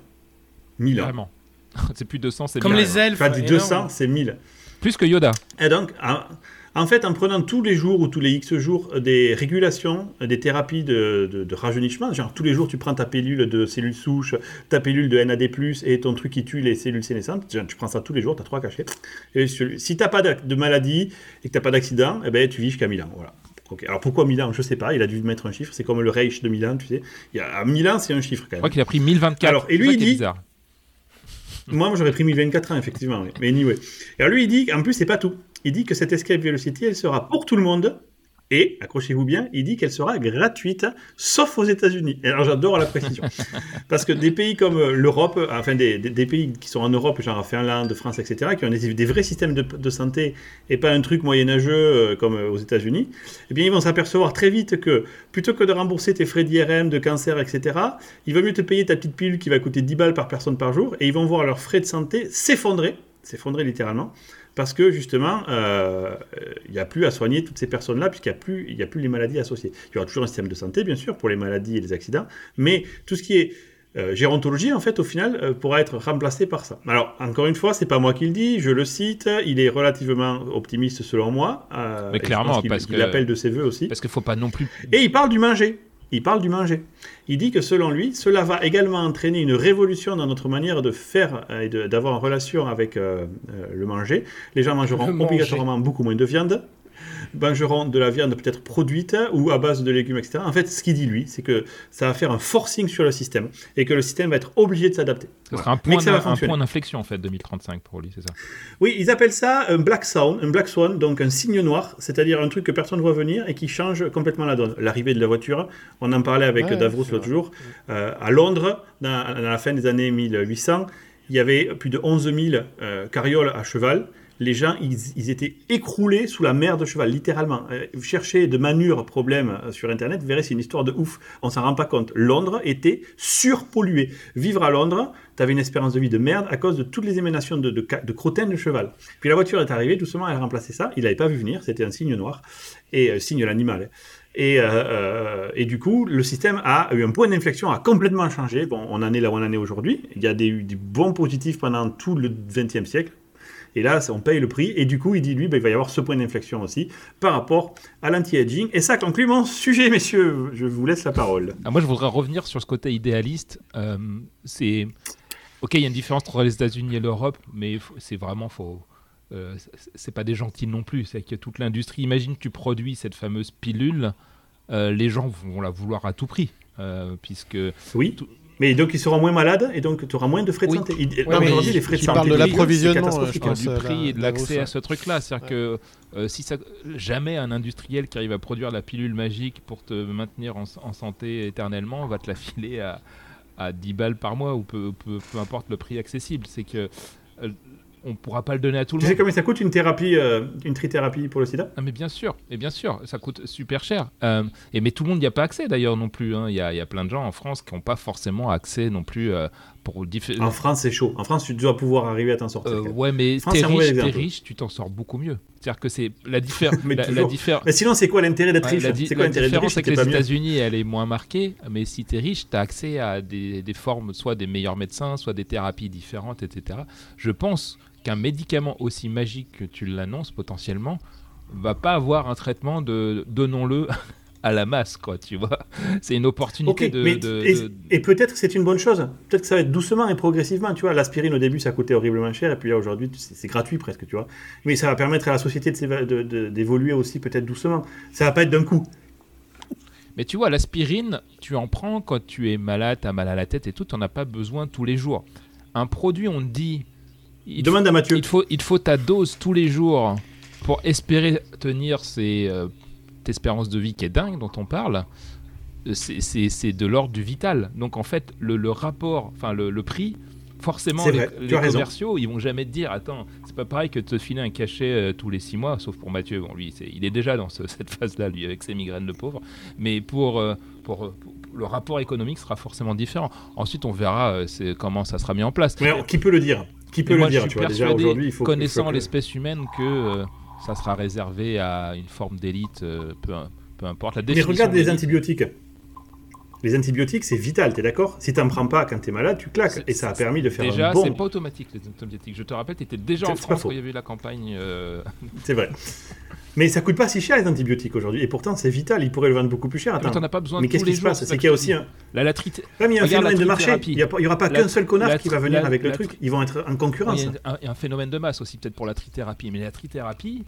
1000 ans. Vraiment. [LAUGHS] c'est plus de 200, c'est Comme bien. les elfes. Pas du énorme. 200, c'est 1000. Plus que Yoda. Et donc, en, fait, en prenant tous les jours ou tous les X jours des régulations, des thérapies de, de- de rajeunissement, genre tous les jours tu prends ta pilule de cellules souches, ta pilule de NAD+, et ton truc qui tue les cellules sénescentes, genre, tu prends ça tous les jours, tu as trois cachets. Et si tu n'as pas de maladie et que tu n'as pas d'accident, eh ben, tu vis jusqu'à 1000 ans. Voilà. Alors pourquoi Milan Je sais pas, il a dû mettre un chiffre, c'est comme le Reich de Milan, tu sais. Il y a, à Milan, c'est un chiffre quand Je même. crois qu'il a pris 1024. Alors, et lui, il dit- bizarre. Moi, moi, j'aurais pris 1024 ans, effectivement. Mais anyway. Et alors, lui, il dit, en plus, c'est pas tout. Il dit que cette Escape Velocity, elle sera pour tout le monde. Et, accrochez-vous bien, il dit qu'elle sera gratuite, sauf aux États-Unis. Et alors, j'adore la précision. [LAUGHS] Parce que des pays comme euh, l'Europe, euh, enfin, des, des- des pays qui sont en Europe, genre Finlande, France, etc., qui ont des, des vrais systèmes de, de santé et pas un truc moyenâgeux euh, comme aux États-Unis, eh bien, ils vont s'apercevoir très vite que plutôt que de rembourser tes frais d'IRM, de cancer, etc., il va mieux te payer ta petite pilule qui va coûter 10 balles par personne par jour et ils vont voir leurs frais de santé s'effondrer, s'effondrer littéralement, parce que justement, euh, il n'y a plus à soigner toutes ces personnes-là, puisqu'il n'y a, plus- il y a plus les maladies associées. Il y aura toujours un système de santé, bien sûr, pour les maladies et les accidents, mais tout ce qui est euh, gérontologie, en fait, au final, euh, pourra être remplacé par ça. Alors, encore une fois, c'est pas moi qui le dis, je le cite, il est relativement optimiste selon moi. euh, Mais clairement, qu'il- parce qu'il appelle de ses voeux aussi. Parce qu'il faut pas non plus. Et il parle du manger. Il parle du manger. Il dit que selon lui, cela va également entraîner une révolution dans notre manière de faire euh, et d'avoir une relation avec euh, euh, le manger. Les gens mangeront Le manger. obligatoirement beaucoup moins de viande, mangeront de la viande peut-être produite ou à base de légumes, etc. En fait, ce qu'il dit lui, c'est que ça va faire un forcing sur le système et que le système va être obligé de s'adapter. Ce sera un point, que ça va d'in- un fonctionner. point d'inflexion en fait 2035 pour lui, c'est ça? Oui, ils appellent ça un black swan, un black swan, donc un signe noir, c'est-à-dire un truc que personne ne voit venir et qui change complètement la donne. L'arrivée de la voiture, on en parlait avec Ouais, Davros l'autre jour, euh, à Londres, dans, dans la fin des années 1800, il y avait plus de 11 000 euh, carrioles à cheval. Les gens, ils, étaient écroulés sous la mer de cheval, littéralement. Euh, vous cherchez de manure problème euh, sur Internet, vous verrez, c'est une histoire de ouf. On s'en rend pas compte. Londres était surpollué. Vivre à Londres, tu avais une espérance de vie de merde à cause de toutes les émanations de, de, de cheval. Puis la voiture est arrivée, doucement, elle a remplacé ça. Il n'avait pas vu venir, c'était un signe noir, et euh, signe l'animal. Et, euh, euh, et du coup, le système a eu un point d'inflexion, a complètement changé. Bon, on en est là où on en est aujourd'hui. Il y a des, des bons positifs pendant tout le XXe siècle. Et là, on paye le prix. Et du coup, il dit, lui, ben, il va y avoir ce point d'inflexion aussi par rapport à l'anti-aging. Et ça conclut mon sujet, messieurs. Je vous laisse la parole. Ah, moi, je voudrais revenir sur ce côté idéaliste. Euh, c'est ok, il y a une différence entre les États-Unis et l'Europe, mais c'est vraiment faux. euh, c'est pas des gentils non plus. C'est que toute l'industrie. Imagine, tu produis cette fameuse pilule, euh, les gens vont la vouloir à tout prix, euh, puisque. Oui. Mais donc ils seront moins malades et donc tu auras moins de frais de Oui. santé. Il- Ouais, non, mais mais aujourd'hui, il- les frais de il santé. parle de l'approvisionnement, du la- prix et de la l'accès à ce truc-là. C'est-à-dire que euh, si ça, jamais un industriel qui arrive à produire la pilule magique pour te maintenir en, en santé éternellement va te la filer à, à 10 balles par mois ou peu, peu, peu importe le prix accessible. C'est que euh, on pourra pas le donner à tout le Tu monde. sais combien ça coûte une thérapie, euh, une trithérapie pour le sida? Ah, mais bien sûr, et bien sûr, ça coûte super cher. Euh, et mais tout le monde n'y a pas accès d'ailleurs non plus. hein. Il y, a, il y a plein de gens en France qui n'ont pas forcément accès non plus euh, pour. En France, c'est chaud. En France, tu dois pouvoir arriver à t'en sortir. Ouais, mais France, t'es c'est riche, exemple. riche, tu t'en sors beaucoup mieux. C'est-à-dire que c'est la différence. [LAUGHS] Mais la, la toujours. diffé- Mais sinon, c'est quoi l'intérêt d'être ouais, riche la di- C'est quoi l'intérêt d'être riche? si t'es les États-Unis, elle est moins marquée. Mais si t'es riche, t'as accès à des, des formes, soit des meilleurs médecins, soit des thérapies différentes, etc. Je pense qu'un médicament aussi magique que tu l'annonces potentiellement va pas avoir un traitement de donnons-le [LAUGHS] à la masse, quoi. Tu vois, c'est une opportunité de. mais de- et, de- et peut-être que c'est une bonne chose. Peut-être que ça va être doucement et progressivement. Tu vois, l'aspirine au début, ça coûtait horriblement cher, et puis là aujourd'hui, c'est gratuit presque, tu vois. Mais ça va permettre à la société d'évoluer aussi peut-être doucement. Ça va pas être d'un coup. Mais tu vois, l'aspirine, tu en prends quand tu es malade, t'as mal à la tête et tout, t'en as pas besoin tous les jours. Un produit, on te dit, il, Demande à Mathieu. il faut, il faut ta dose tous les jours pour espérer tenir ces, euh, cette espérance de vie qui est dingue dont on parle. Euh, C'est- de l'ordre du vital. Donc en fait, le, le rapport, enfin le, le prix, forcément, les, commerciaux, ils vont jamais te dire, attends, c'est pas pareil que de te filer un cachet euh, tous les six mois, sauf pour Mathieu. Bon, lui, il est déjà dans ce- [LAUGHS] cette phase-là, lui, avec ses migraines de pauvre. Mais pour, euh, pour, pour- le rapport économique sera forcément différent. Ensuite, on verra euh, comment ça sera mis en place. Mais alors, qui peut le dire? Qui peut moi, le dire je Tu suis vois, déjà persuadé, aujourd'hui, il faut que- connaissant l'espèce humaine, que euh, ça sera réservé à une forme d'élite, euh, peu, peu importe la Mais regarde les antibiotiques. Les antibiotiques, c'est vital, t'es d'accord? Si t'en prends pas quand t'es malade, tu claques. Et ça a permis de faire Déjà, un bon. c'est pas automatique les antibiotiques. Je te rappelle, tu étais déjà en France quand il y avait eu la campagne. euh, C'est vrai. [LAUGHS] Mais ça coûte pas si cher les antibiotiques aujourd'hui. Et pourtant, c'est vital. Ils pourraient le vendre beaucoup plus cher. Mais Attends. t'en as pas besoin Mais qu'est-ce qui se passe C'est qu'il y a aussi un. La latrite. Ouais, mais il y a un Regarde la phénomène de marché. trithérapie. Il y a pas- il y aura pas qu'un seul connard qui va venir la- avec le la- truc. Ils vont être en Il concurrence. y a un, un phénomène de masse aussi, peut-être pour la trithérapie. Mais la trithérapie,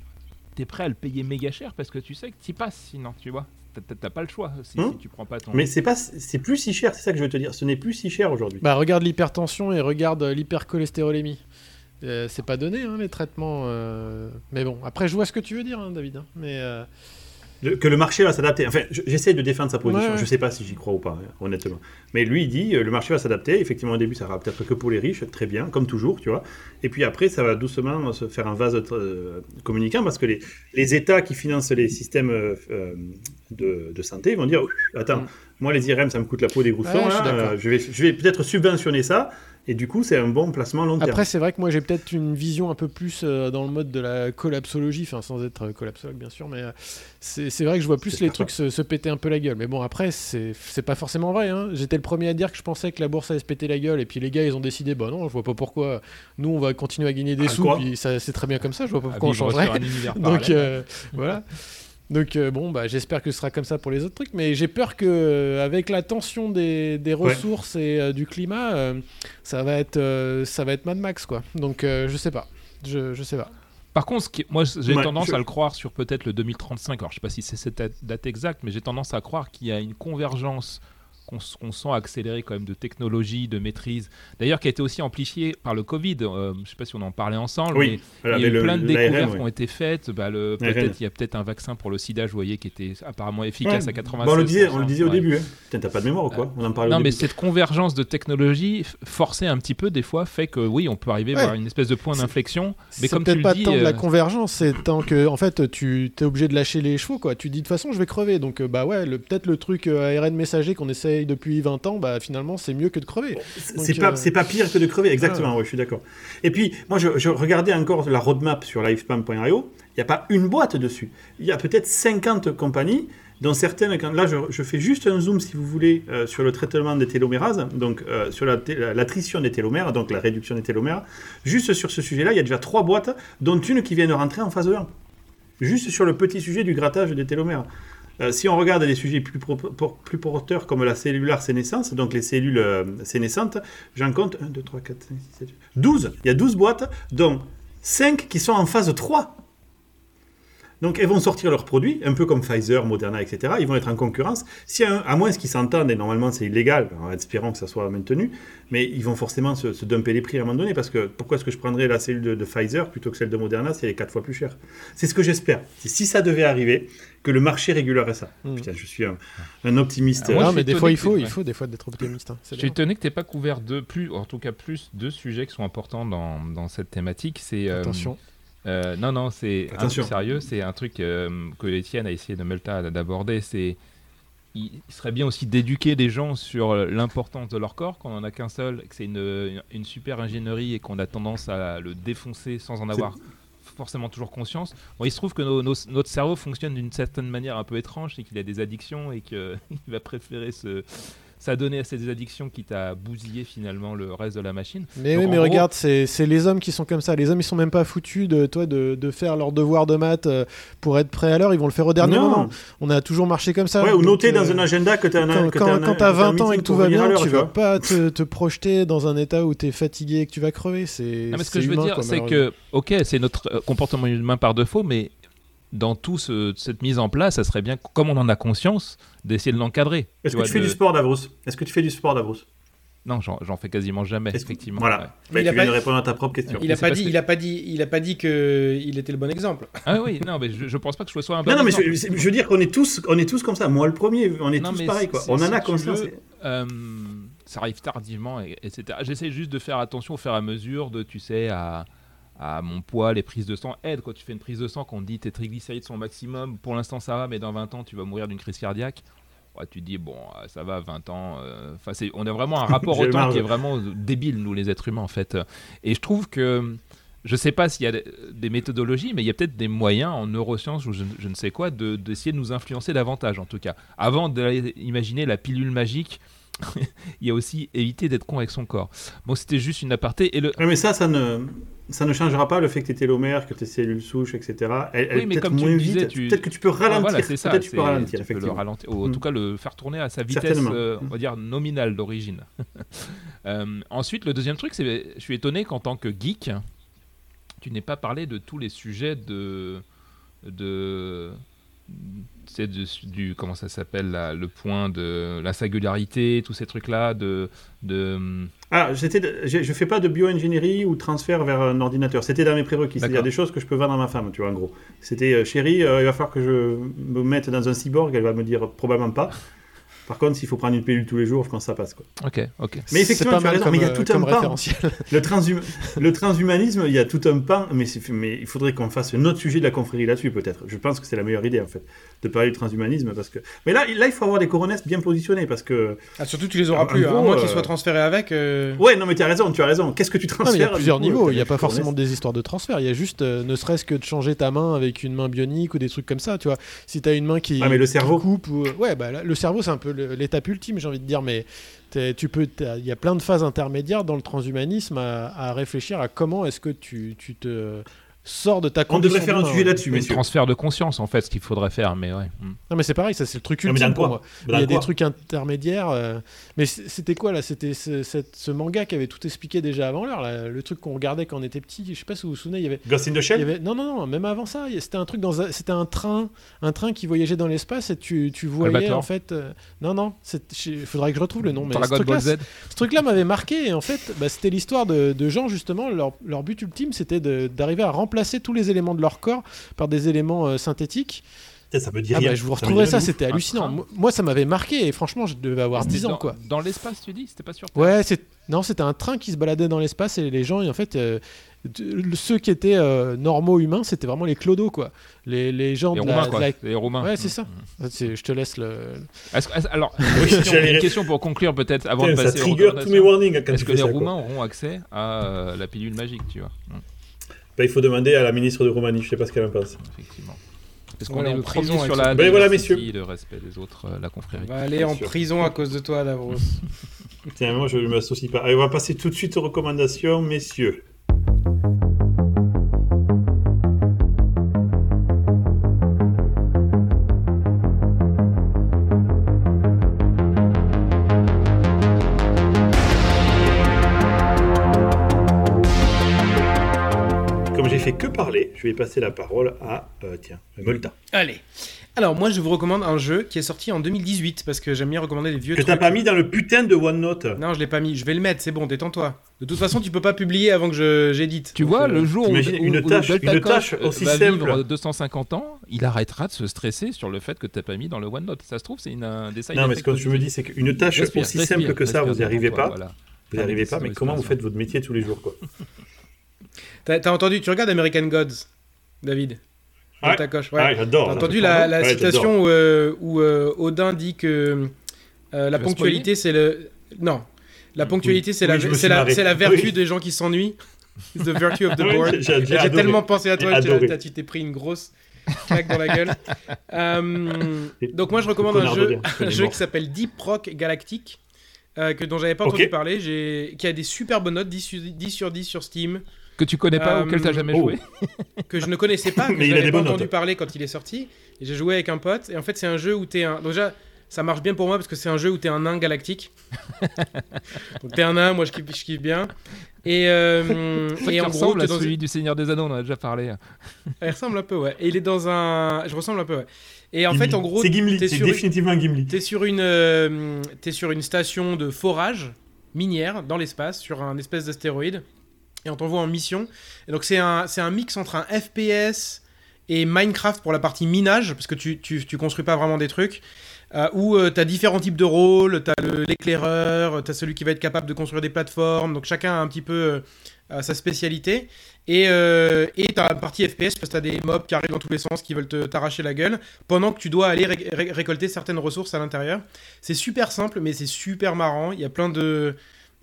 t'es prêt à le payer méga cher parce que tu sais que t'y passes sinon, tu vois. T'as- pas le choix si, Hum. si tu prends pas ton. Mais c'est pas, c'est plus si cher. C'est ça que je veux te dire. Ce n'est plus si cher aujourd'hui. Bah regarde l'hypertension et regarde l'hypercholestérolémie. Euh, c'est pas donné hein, les traitements. euh, Mais bon, après je vois ce que tu veux dire, hein, David. hein. Mais euh, Le- que le marché va s'adapter. Enfin, je- j'essaie de défendre sa position. Ouais, ouais. Je sais pas si j'y crois ou pas, hein, honnêtement. Mais lui, il dit euh, le marché va s'adapter. Effectivement, au début, ça sera peut-être que pour les riches, très bien, comme toujours, tu vois. Et puis après, ça va doucement se faire un vase euh, communicant parce que les, les États qui financent les systèmes euh, euh, de, de santé vont dire attends, Mm. moi les IRM, ça me coûte la peau des goussons. Ouais, je suis là, d'accord. euh, je vais, je vais peut-être subventionner ça. Et du coup, c'est un bon placement long terme. après, c'est vrai que moi j'ai peut-être une vision un peu plus euh, dans le mode de la collapsologie, enfin sans être euh, collapsologue bien sûr, mais euh, c'est vrai que je vois plus les trucs se, se péter un peu la gueule. Mais bon, après, c'est pas forcément vrai. hein. J'étais le premier à dire que je pensais que la bourse allait se péter la gueule, et puis les gars ils ont décidé, bah non, je vois pas pourquoi. Nous on va continuer à gagner des Ah, sous, puis ça c'est très bien comme ça, je vois pas à pourquoi on changerait. [LAUGHS] Donc euh, voilà. Donc euh, bon, bah, j'espère que ce sera comme ça pour les autres trucs, mais j'ai peur que euh, avec la tension des, des Ouais. ressources et euh, du climat, euh, ça va être euh, ça va être Mad Max quoi. Donc euh, je sais pas, je, je sais pas. Par contre, ce qui- moi j'ai Ouais, tendance je- à le croire sur peut-être le 2035. Alors je sais pas si c'est cette date- date exacte, mais j'ai tendance à croire qu'il y a une convergence qu'on sent accélérer quand même de technologie, de maîtrise. D'ailleurs, qui a été aussi amplifiée par le Covid. Euh, je sais pas si on en parlait ensemble, Oui, mais Voilà, il y a mais eu le- plein de découvertes ouais. qui ont été faites. Bah, peut-être il y a peut-être un vaccin pour le SIDA, je voyais, qui était apparemment efficace Ouais. à 96%. Bon, on le disait, on le disait au Ouais. début. Hein. T'as pas de mémoire ou quoi? On en parlait Non, au mais début. cette convergence de technologies f- forcée un petit peu des fois fait que oui, on peut arriver Ouais. vers une espèce de point d'inflexion. Mais comme tu peut-être le pas dis, tant de la euh, convergence, c'est tant que en fait tu es obligé de lâcher les chevaux quoi. Tu dis de toute façon je vais crever, donc euh, bah ouais, peut-être le truc ARN messager qu'on depuis 20 ans, bah finalement c'est mieux que de crever. C'est Donc, pas, euh, c'est pas pire que de crever, exactement, ouais, je suis d'accord. Et puis, moi, je, je regardais encore la roadmap sur lifespam.io, il n'y a pas une boîte dessus. Il y a peut-être 50 compagnies, dont certaines, là, je, je fais juste un zoom, si vous voulez, euh, sur le traitement des télomérases, donc euh, sur la, té- la- l'attrition des télomères, donc la réduction des télomères. Juste sur ce sujet-là, il y a déjà trois boîtes, dont une qui vient de rentrer en phase 1. Juste sur le petit sujet du grattage des télomères. Euh, si on regarde les sujets plus, pro- por- plus porteurs comme la cellulaire sénescence, donc les cellules euh, sénescentes, j'en compte 1, 2, 3, 4, 5, 6, 7, 12. Il y a 12 boîtes, dont 5 qui sont en phase 3. Donc, elles vont sortir leurs produits, un peu comme Pfizer, Moderna, etc. Ils vont être en concurrence. Si un- à moins qu'ils s'entendent, et normalement c'est illégal, en espérant que ça soit maintenu, mais ils vont forcément se, se dumper les prix à un moment donné, parce que pourquoi est-ce que je prendrais la cellule de, de Pfizer plutôt que celle de Moderna si elle est 4 fois plus chère? C'est ce que j'espère. Si ça devait arriver, que le marché régulerait ça. Mm. Putain, je suis un, un optimiste. Ah, moi, non, mais des fois, il faut, que- il faut des fois d'être optimiste. hein. Je suis étonné que tu pas couvert deux, plus, en tout cas plus, deux sujets qui sont importants dans, dans cette thématique. C'est euh, Attention. Euh, non, non, c'est un truc sérieux. C'est un truc euh, que Étienne a essayé de Melta d'aborder. C'est il serait bien aussi d'éduquer des gens sur l'importance de leur corps, qu'on en a qu'un seul, que c'est une, une super ingénierie et qu'on a tendance à le défoncer sans en avoir forcément toujours conscience. Bon, il se trouve que nos- nos- notre cerveau fonctionne d'une certaine manière un peu étrange, c'est qu'il a des addictions et qu'il [LAUGHS] va préférer se s'adonner à ces addictions quitte à bousiller finalement le reste de la machine. Mais Donc, oui, mais gros- regarde, c'est c'est les hommes qui sont comme ça. Les hommes, ils sont même pas foutus de toi de, de faire leur devoir de maths euh, pour être prêt à l'heure. Ils vont le faire au dernier Non. moment. On a toujours marché comme ça. Ouais, ou noter dans euh, un agenda que tu as un Quand, que quand, quand t'as t'as un 20 ans et que tout va bien, tu tu vas pas te, te projeter dans un état où t'es fatigué et que tu vas crever. C'est. Non, mais ce que je veux humain, dire, c'est que, ok, c'est notre euh, comportement humain par défaut, mais dans tout ce- cette mise en place, ça serait bien, comme on en a conscience, d'essayer de l'encadrer. Est-ce que vois, tu fais de- du sport, Davros? Est-ce que tu fais du sport, Davros? Non, j'en fais quasiment jamais, effectivement. Voilà. ouais. Mais Il a tu viens pas- de répondre à ta propre question. Il Mais a c'est pas dit, que- il a pas dit, il a pas dit que il était le bon exemple. Ah oui, non, mais je, je pense pas que je sois un bon Non, non, mais exemple. je, je veux dire qu'on est tous, on est tous comme ça. Moi, le premier, on est Non, tous quoi. si- On en a conscience. veux, euh, ça arrive tardivement, et- etc. J'essaie juste de faire attention au fur et à mesure de, tu sais, à, à mon poids, les prises de sang aident. Quand tu fais une prise de sang, qu'on te dit tes triglycérides sont au maximum, pour l'instant ça va, mais dans 20 ans tu vas mourir d'une crise cardiaque. Ouais, tu te dis, bon, euh, ça va, 20 ans. euh, Enfin, on a vraiment un rapport [LAUGHS] au temps qui est vraiment débile, nous les êtres humains, en fait. Et je trouve que, je sais pas s'il y a des- méthodologies, mais il y a peut-être des moyens en neurosciences ou je, je ne sais quoi de- d'essayer de, nous influencer davantage, en tout cas. Avant d'imaginer la pilule magique, il y a aussi éviter d'être con avec son corps. Bon, c'était juste une aparté. Et le, mais ça, ça ne, ça ne changera pas le fait que tes télomères, que tes cellules souches, etc. Oui, mais comme tu le disais, tu- Peut-être que tu peux Ah, ralentir. voilà, c'est ça. Peut-être tu peux c'est- ralentir, tu peux le ralentir, ou en Mm. tout cas le faire tourner à sa vitesse, euh, Mm. on va dire nominale d'origine. [LAUGHS] Euh, ensuite, le deuxième truc, c'est je suis étonné qu'en tant que geek, tu n'aies pas parlé de tous les sujets de de c'est du, du- comment ça s'appelle le point de la singularité, tous ces trucs là de de Ah, j'étais, je, je fais pas de bioingénierie ou transfert vers un ordinateur. C'était dans mes prérequis. C'est-à-dire des choses que je peux vendre à ma femme, tu vois, en gros. C'était, euh, chérie, euh, il va falloir que je me mette dans un cyborg. Elle va me dire probablement pas. Par contre, s'il faut prendre une pilule tous les jours, je pense que ça passe, quoi. ok ok Mais effectivement, tu as mal raison, comme, mais il y a euh, tout un comme pan. [LAUGHS] Le, transhum- le transhumanisme, il y a tout un pan, mais il faudrait qu'on fasse un autre sujet de la confrérie là-dessus, peut-être. Je pense que c'est la meilleure idée, en fait, de parler du transhumanisme, parce que... Mais là, là il faut avoir des coronesses bien positionnés, parce que... Ah, surtout, tu les auras plus. hein. à moins qu'ils euh, soient transférés avec. euh, Ouais, non, mais tu as raison, tu as raison. Qu'est-ce que tu transfères il y a plusieurs coup, niveaux. euh, Il n'y a pas forcément des histoires de transfert. Il y a juste, euh, ne serait-ce que de changer ta main avec une main bionique ou des trucs comme ça. Tu vois, si tu as une main qui, Ah, mais le cerveau. coupe, ou... ouais, bah là, le cerveau c'est un peu l'étape ultime, j'ai envie de dire. Mais tu peux, il y a plein de phases intermédiaires dans le transhumanisme à, à réfléchir à comment est-ce que tu, tu te sors de ta On devrait faire un sujet là-dessus, un messieurs. transfert de conscience en fait ce qu'il faudrait faire mais ouais Mm. Non, mais c'est pareil, ça c'est le truc ultime pour moi. Il y a des trucs intermédiaires. euh, Mais c'était quoi là? C'était ce, manga qui avait tout expliqué déjà avant l'heure. Le truc qu'on regardait quand on était petit. Je sais pas si vous vous souvenez, il y avait. Ghost in the il y Shell avait... Non, non, non, même avant ça, c'était un truc dans un... c'était un train, un train qui voyageait dans l'espace et tu, tu voyais Albator. en fait. euh, Non, non, il faudrait que je retrouve le nom. Mais ce truc-là, Ball Z ce truc-là m'avait marqué et en fait, bah, c'était l'histoire de, de gens justement. Leur, leur but ultime, c'était d'arriver à remplacer tous les éléments de leur corps par des éléments euh, synthétiques. Ça me dit Ah rien. bah, je vous Ça retrouverai ça, c'était hallucinant. train. Moi, ça m'avait marqué et franchement, je devais avoir C'était 10 ans dans, quoi. dans l'espace tu dis c'était pas sûr Ouais, c'est non, c'était un train qui se baladait dans l'espace et les gens, et en fait, euh, ceux qui étaient euh, normaux humains, c'était vraiment les clodos quoi. Les, les gens les de la- Romains de quoi la- les Romains Ouais, c'est ça. C'est- Je te laisse le. Est-ce que- est-ce- alors [LAUGHS] une question, j'allais- une question pour conclure peut-être avant de ça passer aux trigger tous mes warnings quand est-ce que les ça. quoi. Roumains auront accès à euh, la pilule magique tu vois? Mm, Bah, il faut demander à la ministre de Roumanie, je sais pas ce qu'elle en pense. effectivement parce qu'on est en prison sur la Ben voilà, messieurs. le respect des autres euh, la confrérie On va aller en sûr. prison à cause de toi, Davros. [LAUGHS] Tiens, moi je ne m'associe pas. Allez, on va passer tout de suite aux recommandations, messieurs. Passer la parole à, euh, tiens, Molta. Allez. Alors, moi, je vous recommande un jeu qui est sorti en 2018 parce que j'aime bien recommander les vieux Que trucs. t'as pas mis dans le putain de OneNote. Non, je l'ai pas mis. Je vais le mettre, c'est bon, détends-toi. De toute façon, tu peux pas publier avant que je- j'édite. Tu Donc, vois, euh, le jour où, une où tâche- une tâche aussi va simple. vivre 250 ans, il arrêtera de se stresser sur le fait que t'as pas mis dans le OneNote. Ça se trouve, c'est une, un des side Non, mais ce que je me dis, c'est qu'une tâche Respire, aussi respire, simple que ça, vous n'y arrivez pas. voilà. Vous n'y arrivez pas, mais comment vous faites votre métier tous les jours, quoi t'as entendu, tu regardes American Gods, David Ouais. Delta Koch, ouais. Ah, j'adore. T'as entendu la, la Ouais, j'adore. citation où, euh, où, euh, Odin dit que euh, la ponctualité c'est le. Non. La ponctualité c'est Oui, la, suis la, marré. c'est la vertu Oui. des gens qui s'ennuient. It's the virtue of the [LAUGHS] Oui, bored. j'ai- j'ai J'ai adoré. tellement pensé à toi, tu t'es pris une grosse claque dans la gueule. [LAUGHS] Euh, donc moi je recommande un jeu, un qui s'appelle Deep Rock Galactic, euh, que, dont j'avais pas entendu parler, j'ai- qui a des super bonnes notes, 10 sur 10 sur, 10 sur Steam, Que tu connais pas Euh, ou auquel t'as jamais oh. joué. [LAUGHS] que je ne connaissais pas, que Mais il a j'avais des pas bonnes entendu notes. parler quand il est sorti. J'ai joué avec un pote, et en fait c'est un jeu où t'es un... Donc déjà, ça marche bien pour moi parce que c'est un jeu où t'es un nain galactique. [LAUGHS] Donc t'es un nain, moi je kiffe, je kiffe bien. Et, euh, [LAUGHS] Il et en gros, à dans celui du Seigneur des Anneaux, on en a déjà parlé. Il ressemble un peu, ouais. Et il est dans un. Je ressemble un peu, ouais. Et en fait, en gros, C'est Gimli, t'es c'est définitivement Gimli. t'es sur une, euh, t'es sur une station de forage minière dans l'espace, sur un espèce d'astéroïde, et on t'envoie en mission. Et donc c'est un, un mix entre un FPS et Minecraft pour la partie minage, parce que tu, tu, tu construis pas vraiment des trucs. euh, où euh, t'as différents types de rôles, t'as le- l'éclaireur, t'as celui qui va être capable de construire des plateformes, donc chacun a un petit peu euh, euh, sa spécialité. Et euh, et t'as une partie FPS parce que t'as des mobs qui arrivent dans tous les sens qui veulent t'arracher la gueule pendant que tu dois aller ré- ré- récolter certaines ressources à l'intérieur. C'est super simple mais c'est super marrant. Il y a plein de